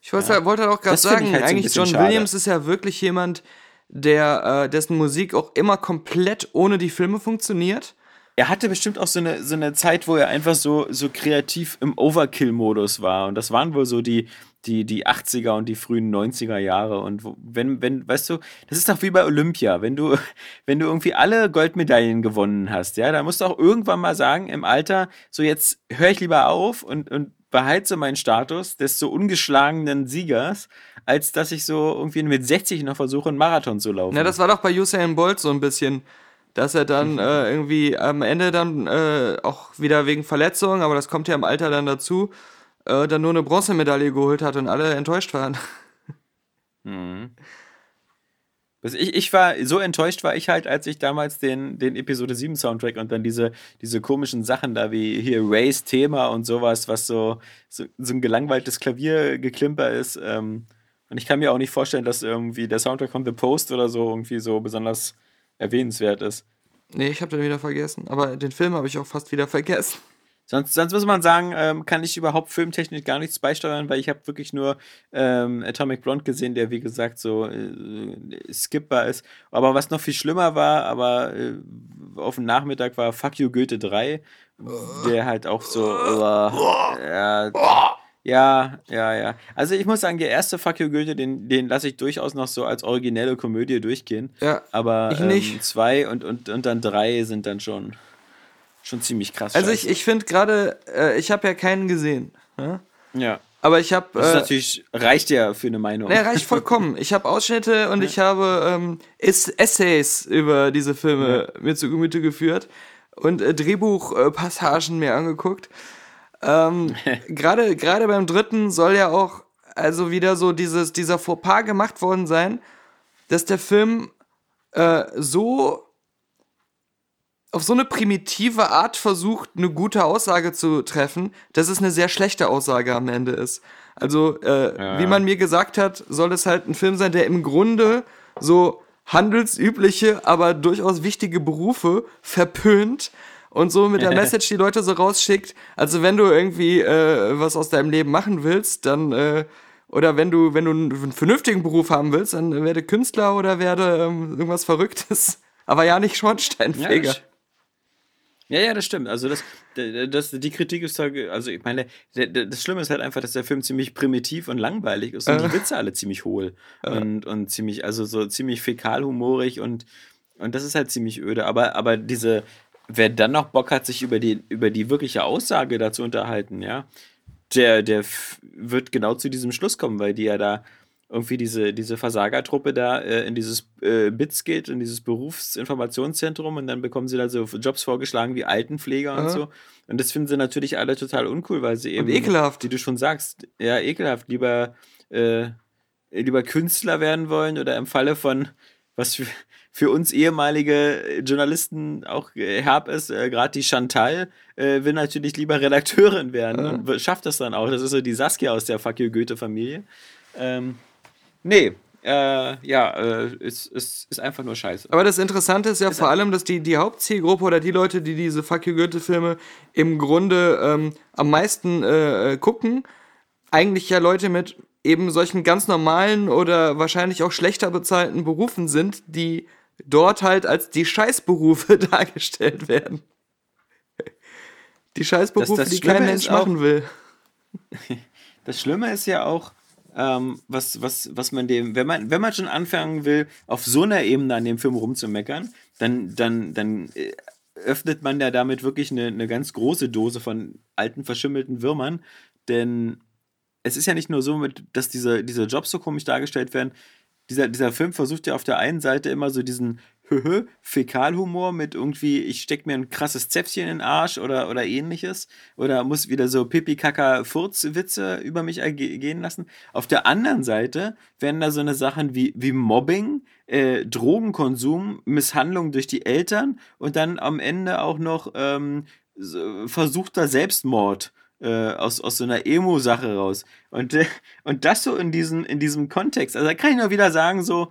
Ich wollte, ja. wollte auch gerade sagen, halt eigentlich John schade. Williams ist ja wirklich jemand, der äh, dessen Musik auch immer komplett ohne die Filme funktioniert. Er hatte bestimmt auch so eine, so eine Zeit, wo er einfach so, so kreativ im Overkill-Modus war. Und das waren wohl so die, die, die 80er und die frühen 90er Jahre. Und wenn, wenn, weißt du, das ist doch wie bei Olympia. Wenn du, wenn du irgendwie alle Goldmedaillen gewonnen hast, ja, dann musst du auch irgendwann mal sagen, im Alter, so jetzt höre ich lieber auf und, und beheize meinen Status des so ungeschlagenen Siegers, als dass ich so irgendwie mit 60 noch versuche, einen Marathon zu laufen. Na, das war doch bei Usain Bolt so ein bisschen, dass er dann mhm. äh, irgendwie am Ende dann äh, auch wieder wegen Verletzungen, aber das kommt ja im Alter dann dazu, äh, dann nur eine Bronzemedaille geholt hat und alle enttäuscht waren. Mhm. Ich, ich war, so enttäuscht war ich halt, als ich damals den, den Episode 7 Soundtrack und dann diese, diese komischen Sachen da wie hier Rays Thema und sowas, was so, so, so ein gelangweiltes Klaviergeklimper ist. Ähm, und ich kann mir auch nicht vorstellen, dass irgendwie der Soundtrack von The Post oder so irgendwie so besonders erwähnenswert ist. Nee, ich habe den wieder vergessen. Aber den Film habe ich auch fast wieder vergessen. Sonst, sonst muss man sagen, ähm, kann ich überhaupt filmtechnisch gar nichts beisteuern, weil ich habe wirklich nur ähm, Atomic Blonde gesehen, der wie gesagt so äh, skippbar ist. Aber was noch viel schlimmer war, aber äh, auf dem Nachmittag war Fuck You Goethe 3, der halt auch so äh, ja, ja, ja. Also ich muss sagen, der erste Fuck You Goethe, den, den lasse ich durchaus noch so als originelle Komödie durchgehen. Ja. Aber ich ähm, zwei und, und, und dann drei sind dann schon schon ziemlich krass. Also ich, ich finde gerade, äh, ich habe ja keinen gesehen. Ja. ja. Aber ich habe. Das äh, natürlich reicht ja für eine Meinung. Ne, reicht vollkommen. Ich habe Ausschnitte und ja. ich habe ähm, Essays über diese Filme ja. mir zu Gemüte geführt und äh, Drehbuchpassagen mir angeguckt. Ähm, Gerade gerade beim dritten soll ja auch also wieder so dieses dieser Fauxpas gemacht worden sein, dass der Film äh, so auf so eine primitive Art versucht, eine gute Aussage zu treffen, dass es eine sehr schlechte Aussage am Ende ist. Also, äh, ja. wie man mir gesagt hat, soll es halt ein Film sein, der im Grunde so handelsübliche, aber durchaus wichtige Berufe verpönt und so mit der Message die Leute so rausschickt. Also, wenn du irgendwie äh, was aus deinem Leben machen willst, dann äh, oder wenn du wenn du einen vernünftigen Beruf haben willst, dann werde Künstler oder werde ähm, irgendwas Verrücktes, aber ja nicht Schornsteinfeger. Ja, ja, ja, das stimmt. Also das, das, die Kritik ist halt, also ich meine, das Schlimme ist halt einfach, dass der Film ziemlich primitiv und langweilig ist und die Witze alle ziemlich hohl und, und ziemlich, also so ziemlich fäkalhumorig und, und das ist halt ziemlich öde. Aber, aber diese, wer dann noch Bock hat, sich über die, über die wirkliche Aussage dazu unterhalten, ja, der, der wird genau zu diesem Schluss kommen, weil die ja da irgendwie diese, diese Versagertruppe da äh, in dieses äh, BITS geht, in dieses Berufsinformationszentrum und dann bekommen sie da so Jobs vorgeschlagen wie Altenpfleger Aha. und so. Und das finden sie natürlich alle total uncool, weil sie eben, und ekelhaft. wie du schon sagst, ja, ekelhaft, lieber, äh, lieber Künstler werden wollen oder im Falle von, was für, für uns ehemalige Journalisten auch herb ist, äh, gerade die Chantal äh, will natürlich lieber Redakteurin werden ja. und schafft das dann auch. Das ist so die Saskia aus der Fuck you Goethe-Familie. Ähm, Nee, äh, ja, äh, ist, ist, ist einfach nur scheiße. Aber das Interessante ist ja ist vor allem, dass die, die Hauptzielgruppe oder die Leute, die diese Fuck You Goethe-Filme im Grunde ähm, am meisten äh, äh, gucken, eigentlich ja Leute mit eben solchen ganz normalen oder wahrscheinlich auch schlechter bezahlten Berufen sind, die dort halt als die Scheißberufe dargestellt werden. Die Scheißberufe, das, das die kein Mensch auch, machen will. Das Schlimme ist ja auch, ähm, was, was, was man dem, wenn man, wenn man schon anfangen will, auf so einer Ebene an dem Film rumzumeckern, dann, dann, dann äh, öffnet man ja damit wirklich eine, eine ganz große Dose von alten, verschimmelten Würmern. Denn es ist ja nicht nur so, dass diese, diese Jobs so komisch dargestellt werden. dieser, dieser Film versucht ja auf der einen Seite immer so diesen Höhö, Fäkalhumor mit irgendwie, ich steck mir ein krasses Zäpfchen in den Arsch oder, oder ähnliches. Oder muss wieder so Pipi-Kaka-Furz-Witze über mich gehen lassen. Auf der anderen Seite werden da so eine Sachen wie, wie Mobbing, äh, Drogenkonsum, Misshandlung durch die Eltern und dann am Ende auch noch ähm, versuchter Selbstmord. Äh, aus, aus so einer Emo-Sache raus. Und, äh, und das so in diesem, in diesem Kontext. Also da kann ich nur wieder sagen, so,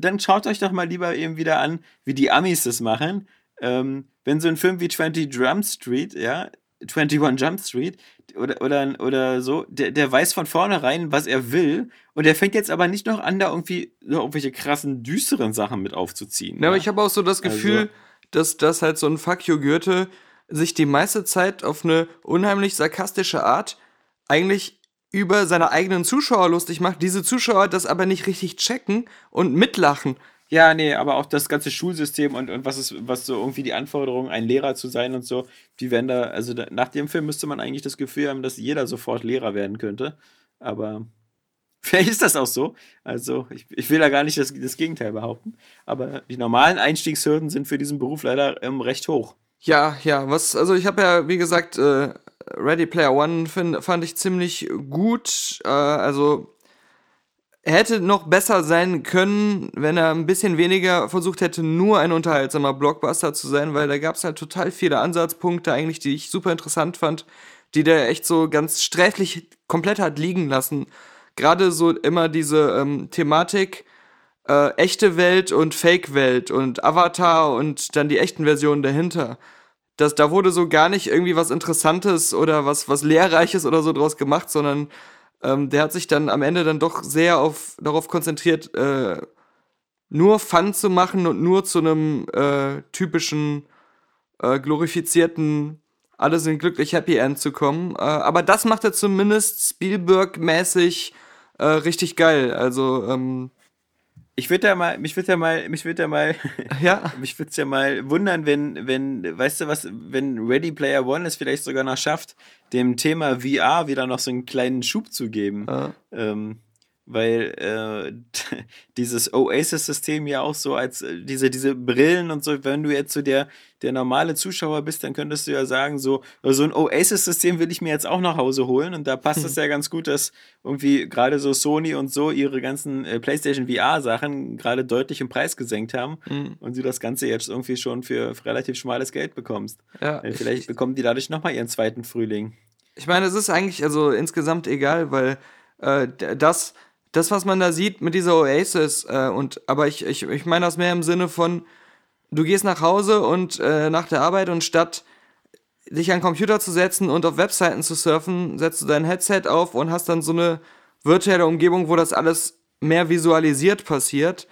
dann schaut euch doch mal lieber eben wieder an, wie die Amis das machen. Ähm, wenn so ein Film wie 20 Jump Street, ja, 21 Jump Street oder, oder, oder so, der, der weiß von vornherein, was er will und der fängt jetzt aber nicht noch an, da irgendwie so irgendwelche krassen, düsteren Sachen mit aufzuziehen. Ja, ja. aber ich habe auch so das Gefühl, also, dass das halt so ein Fuck you Goethe sich die meiste Zeit auf eine unheimlich sarkastische Art eigentlich über seine eigenen Zuschauer lustig macht, diese Zuschauer das aber nicht richtig checken und mitlachen. Ja, nee, aber auch das ganze Schulsystem und, und was ist, was so irgendwie die Anforderungen, ein Lehrer zu sein und so, die werden da, also da, nach dem Film müsste man eigentlich das Gefühl haben, dass jeder sofort Lehrer werden könnte. Aber vielleicht ist das auch so. Also, ich, ich will da gar nicht das, das Gegenteil behaupten. Aber die normalen Einstiegshürden sind für diesen Beruf leider ähm, recht hoch. Ja, ja, was, also ich habe ja, wie gesagt, äh, Ready Player One find, fand ich ziemlich gut. Äh, also hätte noch besser sein können, wenn er ein bisschen weniger versucht hätte, nur ein unterhaltsamer Blockbuster zu sein, weil da gab es halt total viele Ansatzpunkte eigentlich, die ich super interessant fand, die der echt so ganz sträflich komplett hat liegen lassen. Gerade so immer diese ähm, Thematik, äh, echte Welt und Fake-Welt und Avatar und dann die echten Versionen dahinter das, da wurde so gar nicht irgendwie was Interessantes oder was, was Lehrreiches oder so draus gemacht, sondern ähm, der hat sich dann am Ende dann doch sehr auf, darauf konzentriert, äh, nur Fun zu machen und nur zu einem äh, typischen äh, glorifizierten alle sind glücklich Happy End zu kommen. Äh, aber das macht er zumindest Spielberg-mäßig äh, richtig geil. Also ähm, ich würde ja mal, mich würde ja mal, mich würde ja mal, ja, mich würde ja mal wundern, wenn, wenn, weißt du was, wenn Ready Player One es vielleicht sogar noch schafft, dem Thema VR wieder noch so einen kleinen Schub zu geben. Ja. Ähm, weil äh, dieses Oasis-System ja auch so als äh, diese, diese Brillen und so, wenn du jetzt so der, der normale Zuschauer bist, dann könntest du ja sagen, so, so ein Oasis-System will ich mir jetzt auch nach Hause holen und da passt hm. es ja ganz gut, dass irgendwie gerade so Sony und so ihre ganzen äh, PlayStation VR-Sachen gerade deutlich im Preis gesenkt haben hm. und du das Ganze jetzt irgendwie schon für, für relativ schmales Geld bekommst. Ja, äh, Vielleicht ich, bekommen die dadurch nochmal ihren zweiten Frühling. Ich meine, es ist eigentlich also insgesamt egal, weil äh, das das, was man da sieht mit dieser Oasis, äh, und aber ich, ich, ich meine das mehr im Sinne von, du gehst nach Hause und äh, nach der Arbeit und statt dich an den Computer zu setzen und auf Webseiten zu surfen, setzt du dein Headset auf und hast dann so eine virtuelle Umgebung, wo das alles mehr visualisiert passiert.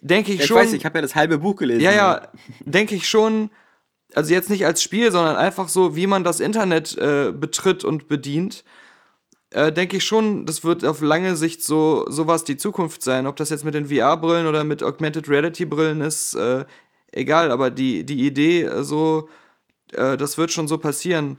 Denke ich ich schon. Ich weiß, ich habe ja das halbe Buch gelesen. Ja, ja, denke ich schon. Also jetzt nicht als Spiel, sondern einfach so, wie man das Internet äh, betritt und bedient äh, denke ich schon, das wird auf lange Sicht so sowas die Zukunft sein. Ob das jetzt mit den VR-Brillen oder mit Augmented Reality-Brillen ist, äh, egal, aber die, die Idee, äh, so, äh, das wird schon so passieren.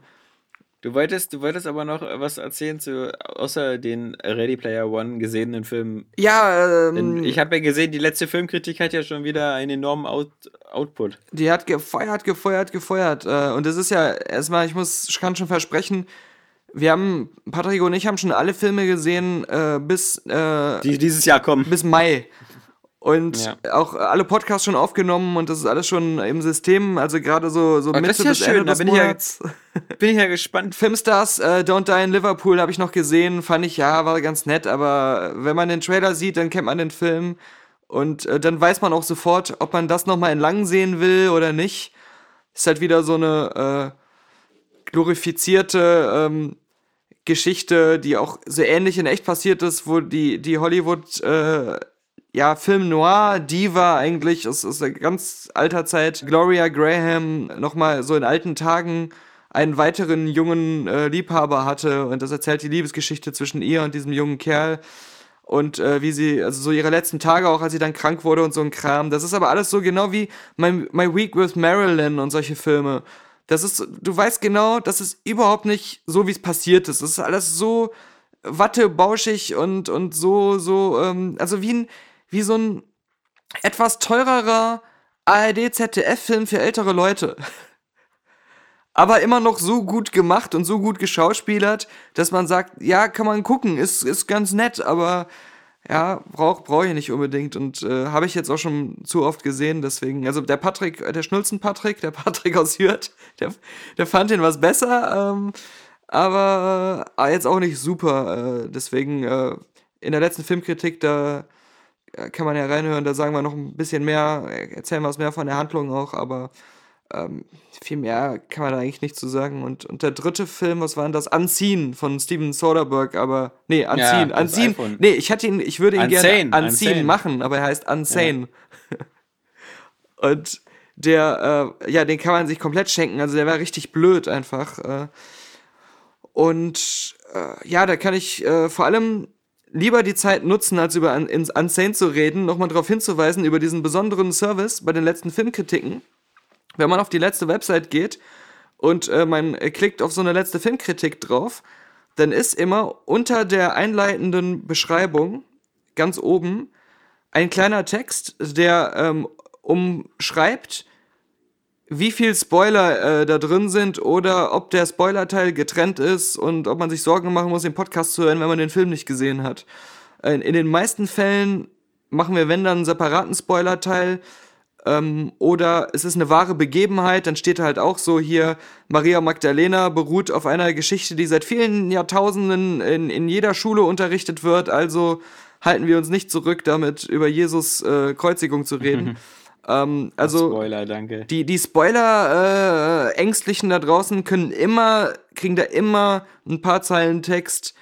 Du wolltest, du wolltest aber noch was erzählen zu, außer den Ready Player One gesehenen Filmen. Ja, ähm, ich habe ja gesehen, die letzte Filmkritik hat ja schon wieder einen enormen Out, Output. Die hat gefeuert, gefeuert, gefeuert. Äh, und das ist ja erstmal, ich muss, ich kann schon versprechen, wir haben, Patrick und ich haben schon alle Filme gesehen äh, bis äh, die dieses Jahr kommen. Bis Mai. Und ja. auch alle Podcasts schon aufgenommen und das ist alles schon im System, also gerade so, so Mitte ja bis schön. Ende des da bin Monats. Ich ja, bin ich ja gespannt. Filmstars äh, Don't Die in Liverpool habe ich noch gesehen, fand ich ja, war ganz nett, aber wenn man den Trailer sieht, dann kennt man den Film und äh, dann weiß man auch sofort, ob man das nochmal in lang sehen will oder nicht. Ist halt wieder so eine äh, glorifizierte ähm, Geschichte, die auch so ähnlich in echt passiert ist, wo die, die Hollywood, äh, ja, Film Noir Diva eigentlich, es ist ganz alter Zeit, Gloria Graham nochmal so in alten Tagen einen weiteren jungen äh, Liebhaber hatte und das erzählt die Liebesgeschichte zwischen ihr und diesem jungen Kerl und äh, wie sie, also so ihre letzten Tage auch, als sie dann krank wurde und so ein Kram. Das ist aber alles so genau wie My, My Week with Marilyn und solche Filme. Das ist, du weißt genau, das ist überhaupt nicht so, wie es passiert ist. Das ist alles so wattebauschig und, und so, so, ähm, also wie ein, wie so ein etwas teurerer ARD-ZDF-Film für ältere Leute. Aber immer noch so gut gemacht und so gut geschauspielert, dass man sagt, ja, kann man gucken, ist, ist ganz nett, aber ja, brauche brauch ich nicht unbedingt und äh, habe ich jetzt auch schon zu oft gesehen, deswegen, also der Patrick, äh, der Schnulzen-Patrick, der Patrick aus Hürth, der, der fand ihn was besser, ähm, aber äh, jetzt auch nicht super, äh, deswegen äh, in der letzten Filmkritik, da äh, kann man ja reinhören, da sagen wir noch ein bisschen mehr, erzählen wir was mehr von der Handlung auch, aber ähm, viel mehr kann man da eigentlich nicht zu sagen. Und, und der dritte Film, was war denn das? Unseen von Steven Soderbergh, aber. Nee, Unseen. Ja, Unseen. Nee, ich hätte ihn, ich würde ihn Unsane, gerne Unseen, Unsane machen, aber er heißt Unsane. Ja. und der, äh, ja, den kann man sich komplett schenken. Also der war richtig blöd einfach. Äh. Und äh, ja, da kann ich äh, vor allem lieber die Zeit nutzen, als über Unsane zu reden, nochmal darauf hinzuweisen, über diesen besonderen Service bei den letzten Filmkritiken wenn man auf die letzte Website geht und äh, man äh, klickt auf so eine letzte Filmkritik drauf, dann ist immer unter der einleitenden Beschreibung ganz oben ein kleiner Text, der ähm, umschreibt, wie viel Spoiler äh, da drin sind oder ob der Spoilerteil getrennt ist und ob man sich Sorgen machen muss, den Podcast zu hören, wenn man den Film nicht gesehen hat. In, in den meisten Fällen machen wir, wenn dann, einen separaten Spoilerteil ähm, oder es ist eine wahre Begebenheit, dann steht halt auch so hier, Maria Magdalena beruht auf einer Geschichte, die seit vielen Jahrtausenden in, in jeder Schule unterrichtet wird, also halten wir uns nicht zurück, damit über Jesus äh, Kreuzigung zu reden. ähm, also Spoiler, danke. Die, die Spoiler-Ängstlichen äh, da draußen können immer, kriegen da immer ein paar Zeilen Text,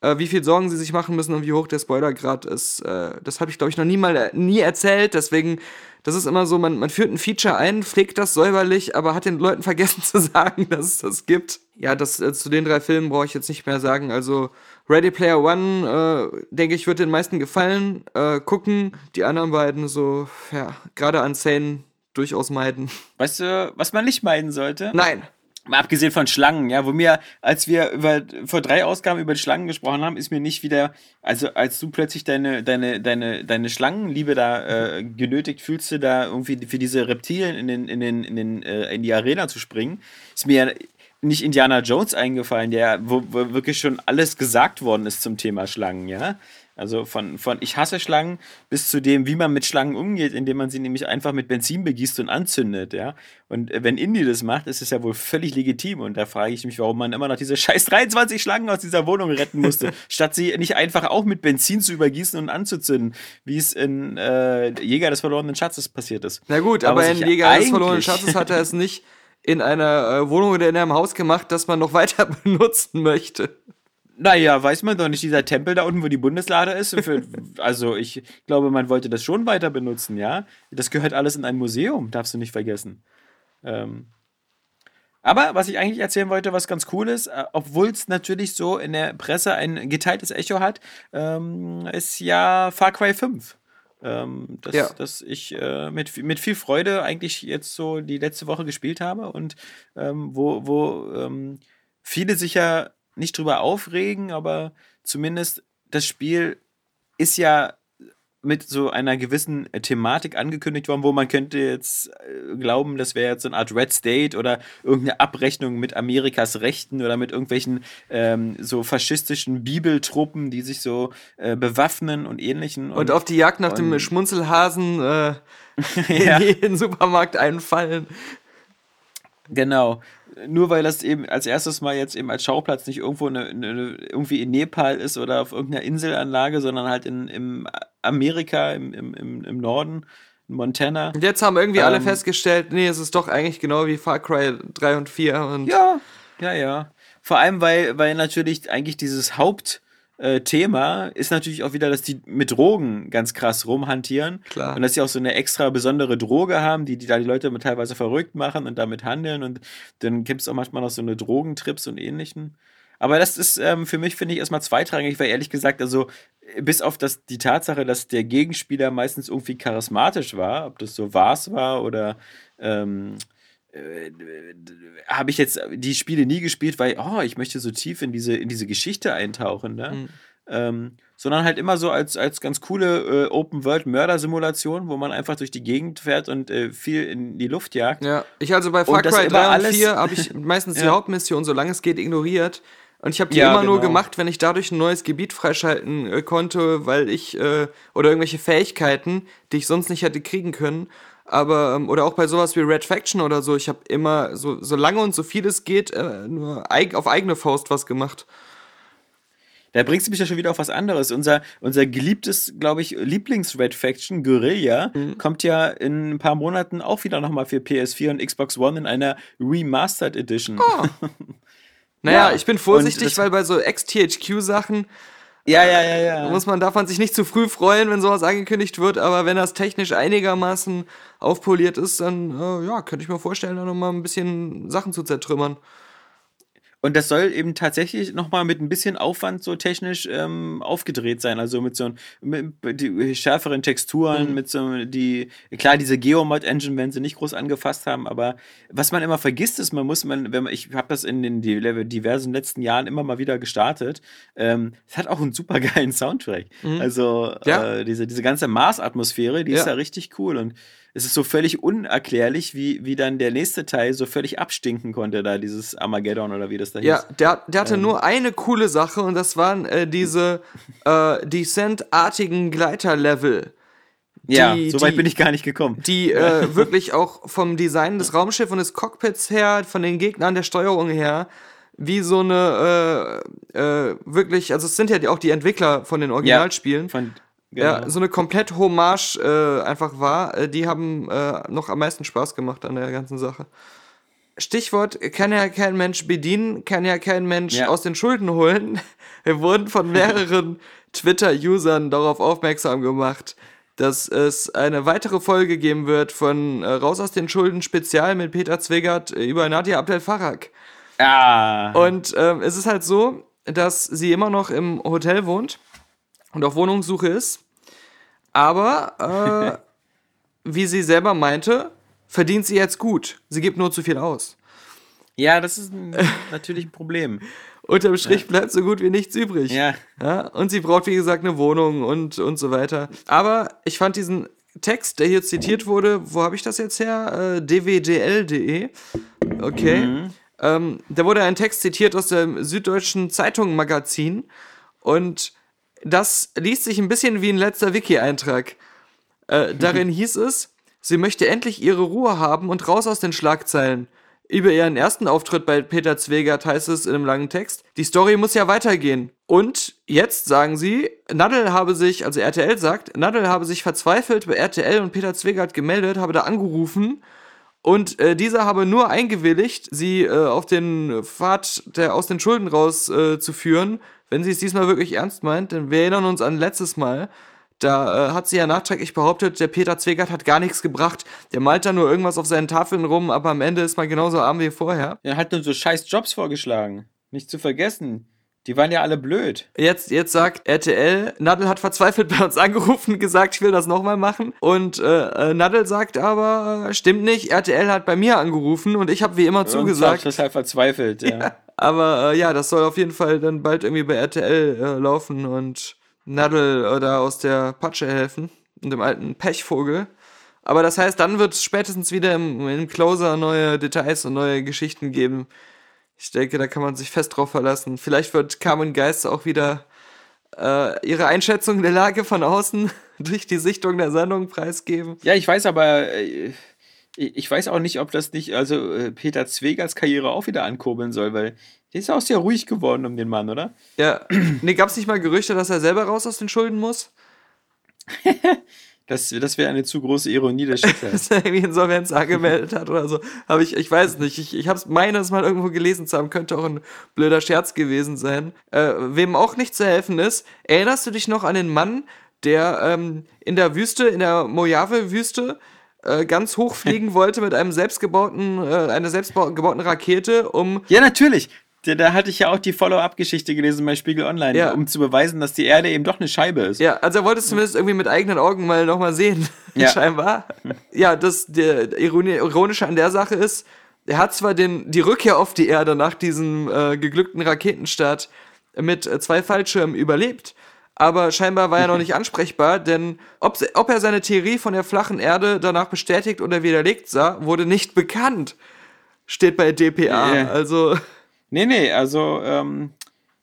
äh, wie viel Sorgen sie sich machen müssen und wie hoch der Spoilergrad ist. Äh, das habe ich, glaube ich, noch nie mal äh, nie erzählt, deswegen das ist immer so, man, man führt ein Feature ein, pflegt das säuberlich, aber hat den Leuten vergessen zu sagen, dass es das gibt. Ja, das äh, zu den drei Filmen brauche ich jetzt nicht mehr sagen. Also Ready Player One, äh, denke ich, wird den meisten gefallen. Äh, gucken, die anderen beiden so, ja, gerade an Szenen durchaus meiden. Weißt du, was man nicht meiden sollte? Nein. Mal abgesehen von Schlangen, ja, wo mir, als wir über, vor drei Ausgaben über Schlangen gesprochen haben, ist mir nicht wieder, also als du plötzlich deine, deine, deine, deine Schlangenliebe da äh, genötigt fühlst, du da irgendwie für diese Reptilien in, den, in, den, in, den, äh, in die Arena zu springen, ist mir nicht Indiana Jones eingefallen, der, wo, wo wirklich schon alles gesagt worden ist zum Thema Schlangen, ja. Also von, von ich hasse Schlangen bis zu dem, wie man mit Schlangen umgeht, indem man sie nämlich einfach mit Benzin begießt und anzündet, ja. Und äh, wenn Indy das macht, ist es ja wohl völlig legitim. Und da frage ich mich, warum man immer noch diese scheiß 23 Schlangen aus dieser Wohnung retten musste, statt sie nicht einfach auch mit Benzin zu übergießen und anzuzünden, wie es in äh, Jäger des verlorenen Schatzes passiert ist. Na gut, aber, aber in Jäger des verlorenen Schatzes hat er es nicht in einer äh, Wohnung oder in einem Haus gemacht, das man noch weiter benutzen möchte. Naja, weiß man doch nicht, dieser Tempel da unten, wo die Bundeslade ist. Für, also ich glaube, man wollte das schon weiter benutzen, ja. Das gehört alles in ein Museum, darfst du nicht vergessen. Ähm, aber was ich eigentlich erzählen wollte, was ganz cool ist, äh, obwohl es natürlich so in der Presse ein geteiltes Echo hat, ähm, ist ja Far Cry 5. Ähm, das, ja. das ich äh, mit, mit viel Freude eigentlich jetzt so die letzte Woche gespielt habe und ähm, wo, wo ähm, viele sich ja nicht drüber aufregen, aber zumindest das Spiel ist ja mit so einer gewissen Thematik angekündigt worden, wo man könnte jetzt äh, glauben, das wäre jetzt so eine Art Red State oder irgendeine Abrechnung mit Amerikas Rechten oder mit irgendwelchen ähm, so faschistischen Bibeltruppen, die sich so äh, bewaffnen und ähnlichen. Und, und, auf die Jagd nach dem Schmunzelhasen äh, ja. in jeden Supermarkt einfallen. Genau nur weil das eben als erstes Mal jetzt eben als Schauplatz nicht irgendwo eine, eine, irgendwie in Nepal ist oder auf irgendeiner Inselanlage, sondern halt in im Amerika, im, im, im Norden, in Montana. Und jetzt haben irgendwie ähm, alle festgestellt, nee, es ist doch eigentlich genau wie Far Cry 3 und 4. Und ja, ja, ja. Vor allem, weil, weil natürlich eigentlich dieses Haupt- äh, Thema ist natürlich auch wieder, dass die mit Drogen ganz krass rumhantieren. Klar. Und dass sie auch so eine extra besondere Droge haben, die, die da die Leute teilweise verrückt machen und damit handeln. Und dann gibt es auch manchmal noch so eine Drogentrips und ähnlichen. Aber das ist ähm, für mich, finde ich, erstmal zweitrangig, weil ehrlich gesagt, also bis auf das, die Tatsache, dass der Gegenspieler meistens irgendwie charismatisch war, ob das so Vars war oder ähm, äh, habe ich jetzt die Spiele nie gespielt, weil, oh, ich möchte so tief in diese, in diese Geschichte eintauchen. Ne? Mhm. ähm, sondern halt immer so als, als ganz coole äh, Open-World-Mörder-Simulation, wo man einfach durch die Gegend fährt und äh, viel in die Luft jagt. Ja, ich also bei Far Cry immer 3 und alles- 4 habe ich meistens die Ja. Hauptmission, solange es geht, ignoriert. Und ich habe die Ja, immer nur genau. gemacht, wenn ich dadurch ein neues Gebiet freischalten äh, konnte, weil ich, äh, oder irgendwelche Fähigkeiten, die ich sonst nicht hätte kriegen können. Aber, ähm, oder auch bei sowas wie Red Faction oder so, ich habe immer, so, so lange und so viel es geht, äh, nur eig auf eigene Faust was gemacht. Da bringst du mich ja schon wieder auf was anderes. Unser, unser geliebtes, glaube ich, Lieblings-Red Faction, Guerilla, Mhm. kommt ja in ein paar Monaten auch wieder nochmal für PS4 und Xbox One in einer Remastered Edition. Naja, Ja, ich bin vorsichtig, weil bei so Ex-THQ-Sachen Ja, ja, ja, ja. muss man, darf man sich nicht zu früh freuen, wenn sowas angekündigt wird, aber wenn das technisch einigermaßen aufpoliert ist, dann äh, ja, könnte ich mir vorstellen, da nochmal ein bisschen Sachen zu zertrümmern. Und das soll eben tatsächlich nochmal mit ein bisschen Aufwand so technisch ähm, aufgedreht sein. Also mit so mit, die schärferen Texturen, mit so die, klar, diese Geomod-Engine werden sie nicht groß angefasst haben, aber was man immer vergisst, ist, man muss, man, wenn man, ich habe das in den di- diversen letzten Jahren immer mal wieder gestartet, ähm, es hat auch einen super geilen Soundtrack. Also Ja. äh, diese, diese ganze Mars-Atmosphäre, die ist Ja. ja richtig cool und es ist so völlig unerklärlich, wie, wie dann der nächste Teil so völlig abstinken konnte, da dieses Armageddon oder wie das da Ja, hieß. der, der hatte nur eine coole Sache und das waren äh, diese äh, Descent-artigen Gleiterlevel. Ja, die- so weit die- bin ich gar nicht gekommen. die äh, wirklich auch vom Design des Raumschiffs und des Cockpits her, von den Gegnern der Steuerung her, wie so eine äh, äh, wirklich, also es sind ja auch die Entwickler von den Originalspielen. Von, genau. Ja, so eine komplett Hommage äh, einfach war. Äh, die haben äh, noch am meisten Spaß gemacht an der ganzen Sache. Stichwort, kann ja kein Mensch bedienen, kann ja kein Mensch Ja. aus den Schulden holen. Wir wurden von mehreren Twitter-Usern darauf aufmerksam gemacht, dass es eine weitere Folge geben wird von äh, Raus aus den Schulden Spezial mit Peter Zwegert äh, über Nadia Abdel Farag. ah, Und ähm, es ist halt so, dass sie immer noch im Hotel wohnt und auf Wohnungssuche ist. Aber, äh, wie sie selber meinte, verdient sie jetzt gut. Sie gibt nur zu viel aus. ja, das ist ein, natürlich ein Problem. Unterm Strich bleibt so gut wie nichts übrig. Ja. Ja, und sie braucht, wie gesagt, eine Wohnung und, und so weiter. Aber ich fand diesen Text, der hier zitiert wurde, wo habe ich das jetzt her? Äh, dwdl.de. Okay. Ähm, da wurde ein Text zitiert aus dem Süddeutschen Zeitung Magazin. Und das liest sich ein bisschen wie ein letzter Wiki-Eintrag. Äh, darin hieß es, sie möchte endlich ihre Ruhe haben und raus aus den Schlagzeilen. Über ihren ersten Auftritt bei Peter Zwegert heißt es in einem langen Text, die Story muss ja weitergehen. Und jetzt sagen sie, Nadel habe sich, also RTL sagt, Nadel habe sich verzweifelt bei RTL und Peter Zwegert gemeldet, habe da angerufen und äh, dieser habe nur eingewilligt, sie äh, auf den Pfad der aus den Schulden raus äh, zu führen, wenn sie es diesmal wirklich ernst meint. Denn wir erinnern uns an letztes Mal. Da äh, hat sie ja nachträglich behauptet, der Peter Zwegert hat gar nichts gebracht. Der malt da nur irgendwas auf seinen Tafeln rum, aber am Ende ist man genauso arm wie vorher. Er hat uns so scheiß Jobs vorgeschlagen. Nicht zu vergessen. Die waren ja alle blöd. Jetzt, jetzt sagt RTL, Nadel hat verzweifelt bei uns angerufen, gesagt, ich will das nochmal machen. Und äh, äh, Nadel sagt aber, äh, stimmt nicht, RTL hat bei mir angerufen und ich habe wie immer zugesagt. total verzweifelt, ja. Aber äh, ja, das soll auf jeden Fall dann bald irgendwie bei RTL äh, laufen und Nadel oder aus der Patsche helfen und dem alten Pechvogel. Aber das heißt, dann wird es spätestens wieder im, im Closer neue Details und neue Geschichten geben. Ich denke, da kann man sich fest drauf verlassen. Vielleicht wird Carmen Geist auch wieder äh, ihre Einschätzung der Lage von außen durch die Sichtung der Sendung preisgeben. Ja, ich weiß aber, äh, ich weiß auch nicht, ob das nicht, also äh, Peter Zwegerts Karriere auch wieder ankurbeln soll, weil der ist ja auch sehr ruhig geworden um den Mann, oder? Ja, nee, gab es nicht mal Gerüchte, dass er selber raus aus den Schulden muss? Das, das wäre eine zu große Ironie des Schicksals. dass er irgendwie Insolvenz angemeldet hat oder so. Aber ich, ich weiß nicht. Ich, ich habe es meines mal irgendwo gelesen zu haben. Könnte auch ein blöder Scherz gewesen sein. Äh, wem auch nicht zu helfen ist, erinnerst du dich noch an den Mann, der ähm, in der Wüste, in der Mojave-Wüste, äh, ganz hoch fliegen wollte mit einem selbstgebauten, äh, einer selbstgebauten Rakete, um ja, natürlich. Da, da hatte ich ja auch die Follow-up-Geschichte gelesen bei Spiegel Online, Ja. um zu beweisen, dass die Erde eben doch eine Scheibe ist. Ja, also er wollte es zumindest irgendwie mit eigenen Augen mal nochmal sehen, Ja. scheinbar. Ja, das der Ironie, Ironische an der Sache ist, er hat zwar den, die Rückkehr auf die Erde nach diesem äh, geglückten Raketenstart mit äh, zwei Fallschirmen überlebt. Aber scheinbar war er noch nicht ansprechbar, denn ob, ob er seine Theorie von der flachen Erde danach bestätigt oder widerlegt sah, wurde nicht bekannt. Steht bei DPA. Ja. Also, Nee, nee, also ähm,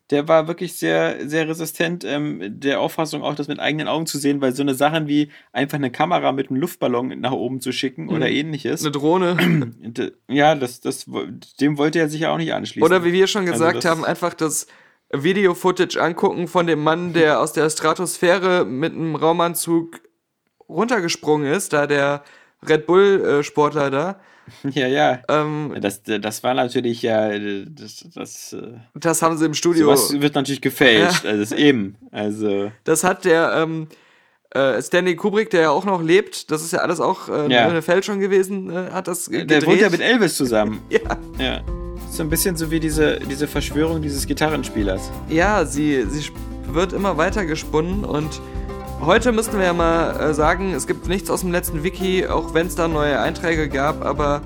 der war wirklich sehr, sehr resistent ähm, der Auffassung auch, das mit eigenen Augen zu sehen, weil so eine Sachen wie einfach eine Kamera mit einem Luftballon nach oben zu schicken oder ähnliches. eine Drohne. Ja, das, das, dem wollte er sich ja auch nicht anschließen. Oder wie wir schon Also gesagt das- haben, einfach das Video-Footage angucken von dem Mann, der aus der Stratosphäre mit einem Raumanzug runtergesprungen ist, da der Red Bull-Sportler da. Ja, ja. Ähm, Das, das war natürlich ja, das, das, äh, das haben sie im Studio. sowas wird natürlich gefälscht. Also das eben. Also, Das hat der ähm, äh, Stanley Kubrick, der ja auch noch lebt, das ist ja alles auch äh, Ja. eine Fälschung gewesen, äh, hat das äh, der gedreht. wohnt ja mit Elvis zusammen. ja. Ja. So ein bisschen so wie diese, diese Verschwörung dieses Gitarrenspielers. Ja, sie, sie wird immer weiter gesponnen und heute müssten wir ja mal äh, sagen, es gibt nichts aus dem letzten Wiki, auch wenn es da neue Einträge gab, aber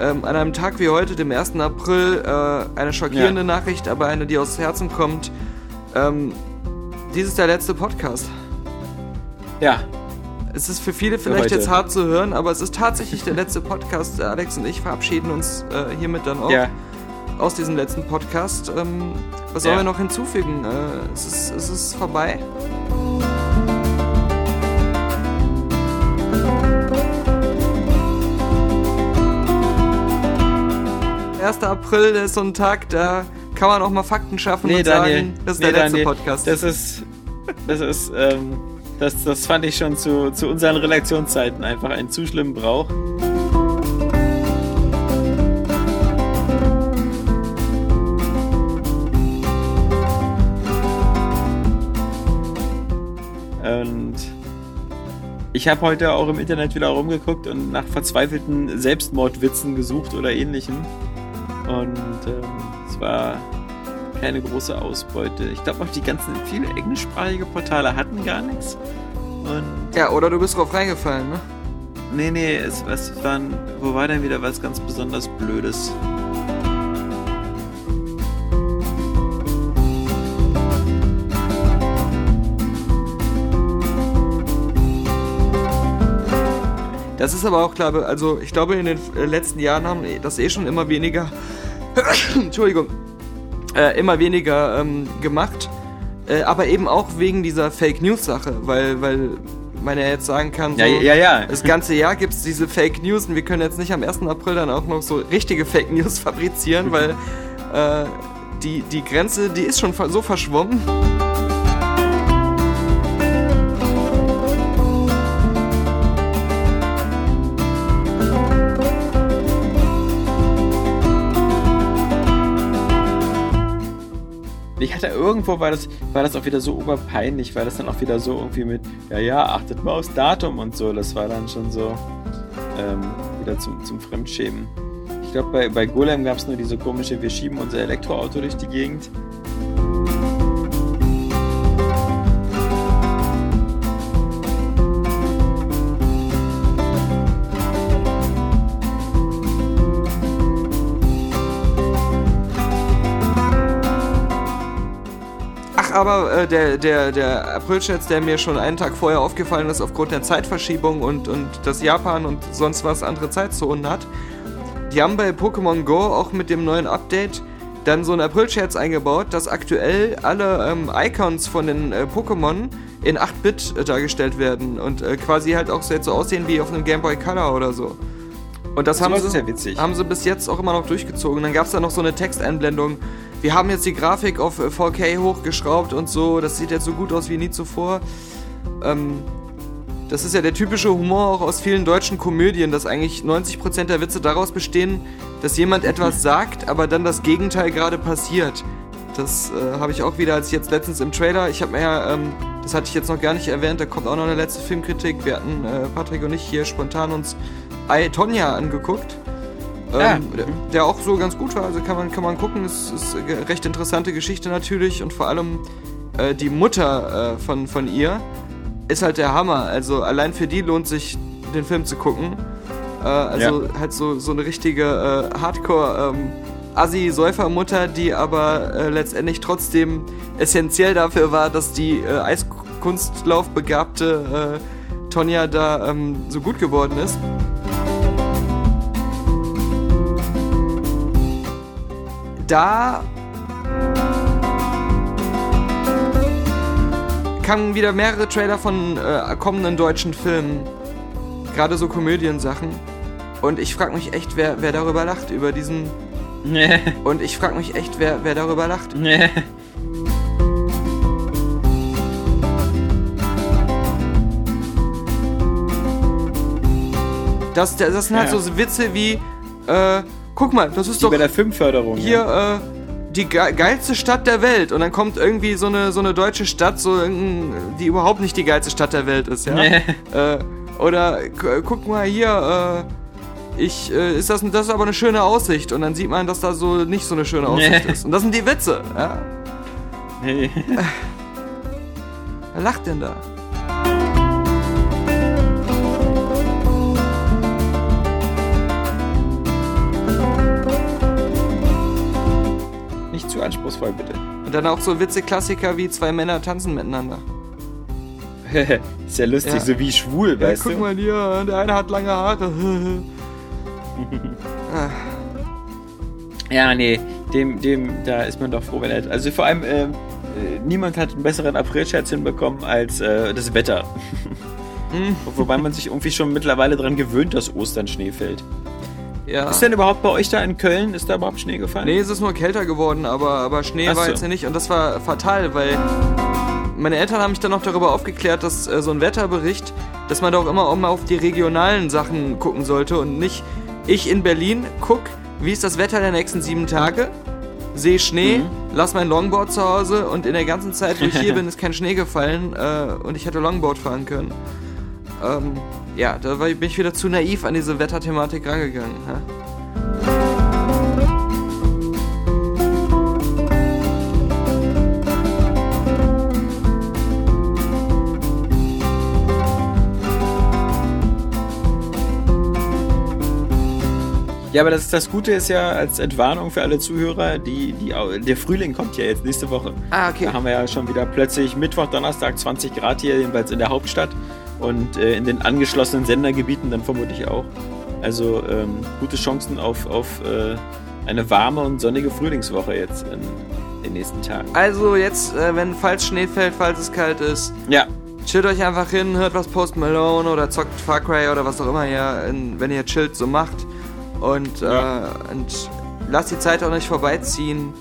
ähm, an einem Tag wie heute, dem 1. April, äh, eine schockierende Ja. Nachricht, aber eine, die aus Herzen kommt. Ähm, dies ist der letzte Podcast. Ja. Es ist für viele vielleicht heute. jetzt hart zu hören, aber es ist tatsächlich der letzte Podcast. Alex und ich verabschieden uns äh, hiermit dann auch Ja. aus diesem letzten Podcast. Ähm, was sollen Ja. wir noch hinzufügen? Äh, es, ist, es ist vorbei. 1. April ist so ein Tag, da kann man auch mal Fakten schaffen Nee, und Daniel. sagen, das ist nee, der letzte Daniel, Podcast. Das ist, das ist, ähm, das, das fand ich schon zu, zu unseren Redaktionszeiten einfach einen zu schlimmen Brauch. Und ich habe heute auch im Internet wieder rumgeguckt und nach verzweifelten Selbstmordwitzen gesucht oder ähnlichem. Und ähm, es war keine große Ausbeute. Ich glaube auch die ganzen viele englischsprachige Portale hatten gar nichts. Und ja, oder du bist drauf reingefallen, ne? nee, nee, es, es waren, wo war denn wieder was ganz besonders Blödes? Das ist aber auch, glaube also ich glaube, in den äh, letzten Jahren haben das eh schon immer weniger, Entschuldigung, äh, immer weniger ähm, gemacht. Äh, aber eben auch wegen dieser Fake News Sache, weil, weil man ja jetzt sagen kann, so, Ja, ja, ja. das ganze Jahr gibt es diese Fake News und wir können jetzt nicht am 1. April dann auch noch so richtige Fake News fabrizieren, weil äh, die, die Grenze, die ist schon so verschwommen. Ich hatte irgendwo war das, war das auch wieder so oberpeinlich, weil das dann auch wieder so irgendwie mit, ja, ja, achtet mal aufs Datum und so. Das war dann schon so ähm, wieder zum, zum Fremdschämen. Ich glaube, bei, bei Golem gab es nur diese komische, wir schieben unser Elektroauto durch die Gegend. Aber äh, der, der, der Aprilscherz, der mir schon einen Tag vorher aufgefallen ist, aufgrund der Zeitverschiebung und, und dass Japan und sonst was andere Zeitzonen hat, die haben bei Pokémon Go auch mit dem neuen Update dann so einen Aprilscherz eingebaut, dass aktuell alle ähm, Icons von den äh, Pokémon in 8-Bit äh, dargestellt werden und äh, quasi halt auch so jetzt so aussehen wie auf einem Game Boy Color oder so. Und das haben Sowas sie, haben sie bis jetzt auch immer noch durchgezogen. Dann gab es da noch so eine Texteinblendung. Wir haben jetzt die Grafik auf äh, 4K hochgeschraubt und so. Das sieht jetzt so gut aus wie nie zuvor. Ähm, das ist ja der typische Humor auch aus vielen deutschen Komödien, dass eigentlich 90% der Witze daraus bestehen, dass jemand etwas sagt, aber dann das Gegenteil gerade passiert. Das äh, habe ich auch wieder, als ich jetzt letztens im Trailer, ich habe mir ja, ähm, das hatte ich jetzt noch gar nicht erwähnt, da kommt auch noch eine letzte Filmkritik. Wir hatten, äh, Patrick und ich hier spontan uns I, Tonya angeguckt. Ähm, Ah, der, der auch so ganz gut war, also kann man, kann man gucken. Es ist eine recht interessante Geschichte natürlich und vor allem äh, die Mutter äh, von, von ihr ist halt der Hammer. Also allein für die lohnt sich, den Film zu gucken. Äh, also halt so, so eine richtige äh, Hardcore- ähm, Assi-Säufermutter, die aber äh, letztendlich trotzdem essentiell dafür war, dass die äh, Eiskunstlauf-begabte Tonja da ähm, so gut geworden ist. Da kamen wieder mehrere Trailer von äh, kommenden deutschen Filmen. Gerade so Komödiensachen. Und ich frage mich echt, wer, wer darüber lacht, über diesen. Und ich frage mich echt, wer, wer darüber lacht. Das, das, das sind halt Ja. so Witze wie, äh, guck mal, das ist Wie doch bei der Filmförderung. hier Ja. äh, die ge geilste Stadt der Welt und dann kommt irgendwie so eine so eine deutsche Stadt, so die überhaupt nicht die geilste Stadt der Welt ist, ja. äh, oder gu- guck mal hier, äh, ich äh, ist das das ist aber eine schöne Aussicht und dann sieht man, dass da so nicht so eine schöne Aussicht Nee. ist und das sind die Witze, ja. Nee. Wer lacht denn da? Anspruchsvoll, bitte. Und dann auch so Witze-Klassiker wie zwei Männer tanzen miteinander. ist ja lustig, Ja. so wie schwul, Ja, weißt guck du? mal hier, der eine hat lange Haare. Ah. Ja, nee, dem, dem, da ist man doch froh, wenn er. Also vor allem, ähm, äh, niemand hat einen besseren Aprilscherz hinbekommen als äh, das Wetter. Wobei man sich irgendwie schon mittlerweile daran gewöhnt, dass Ostern Schnee fällt. Ja. Ist denn überhaupt bei euch da in Köln, ist da überhaupt Schnee gefallen? Nee, es ist nur kälter geworden, aber, aber Schnee Ach war so. jetzt ja nicht. Und das war fatal, weil meine Eltern haben mich dann noch darüber aufgeklärt, dass äh, so ein Wetterbericht, dass man doch immer auch mal auf die regionalen Sachen gucken sollte und nicht ich in Berlin guck, wie ist das Wetter der nächsten sieben Tage, sehe Schnee, Mhm. lass mein Longboard zu Hause und in der ganzen Zeit, wo ich hier bin, ist kein Schnee gefallen äh, und ich hätte Longboard fahren können. Ähm, ja, da war, bin ich wieder zu naiv an diese Wetterthematik rangegangen. Hä? Ja, aber das, das Gute ist ja als Entwarnung für alle Zuhörer, die, die, der Frühling kommt ja jetzt nächste Woche. Ah, okay. Da haben wir ja schon wieder plötzlich Mittwoch, Donnerstag 20 Grad hier, jedenfalls in der Hauptstadt und äh, in den angeschlossenen Sendergebieten dann vermutlich auch. Also ähm, gute Chancen auf, auf äh, eine warme und sonnige Frühlingswoche jetzt in den nächsten Tagen. Also jetzt, äh, wenn falls Schnee fällt, falls es kalt ist, Ja, chillt euch einfach hin, hört was Post Malone oder zockt Far Cry oder was auch immer ihr, in, wenn ihr chillt, so macht. Und, Ja. äh, und lasst die Zeit auch nicht vorbeiziehen.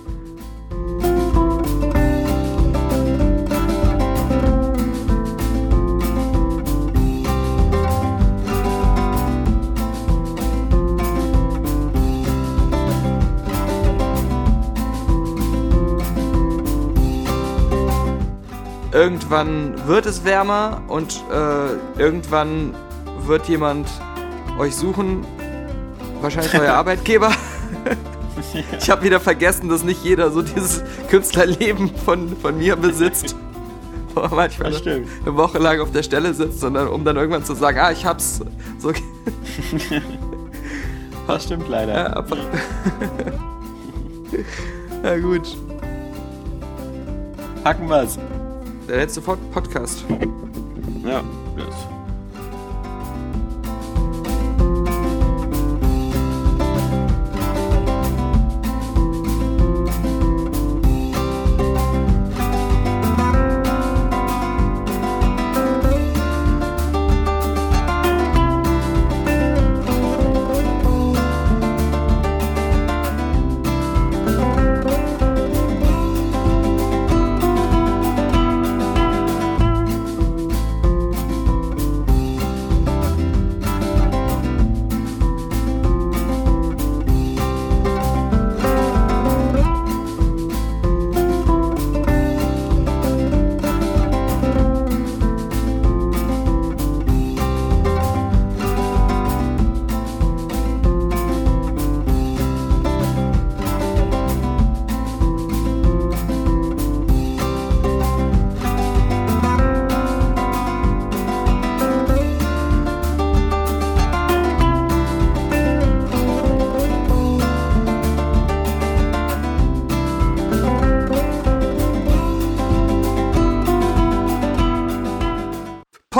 Irgendwann wird es wärmer und äh, irgendwann wird jemand euch suchen. Wahrscheinlich euer Arbeitgeber. Ich habe wieder vergessen, dass nicht jeder so dieses Künstlerleben von, von mir besitzt. Wo man manchmal eine Woche lang auf der Stelle sitzt, sondern um dann irgendwann zu sagen, ah, ich hab's. So, das stimmt leider. ja, einfach. ja, gut. Packen wir's. Der letzte Pod- Podcast. Ja,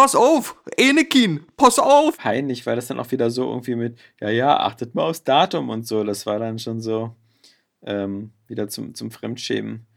pass auf, Enekin, pass auf. Peinlich, weil das dann auch wieder so irgendwie mit, ja, ja, achtet mal aufs Datum und so. Das war dann schon so ähm, wieder zum, zum Fremdschämen.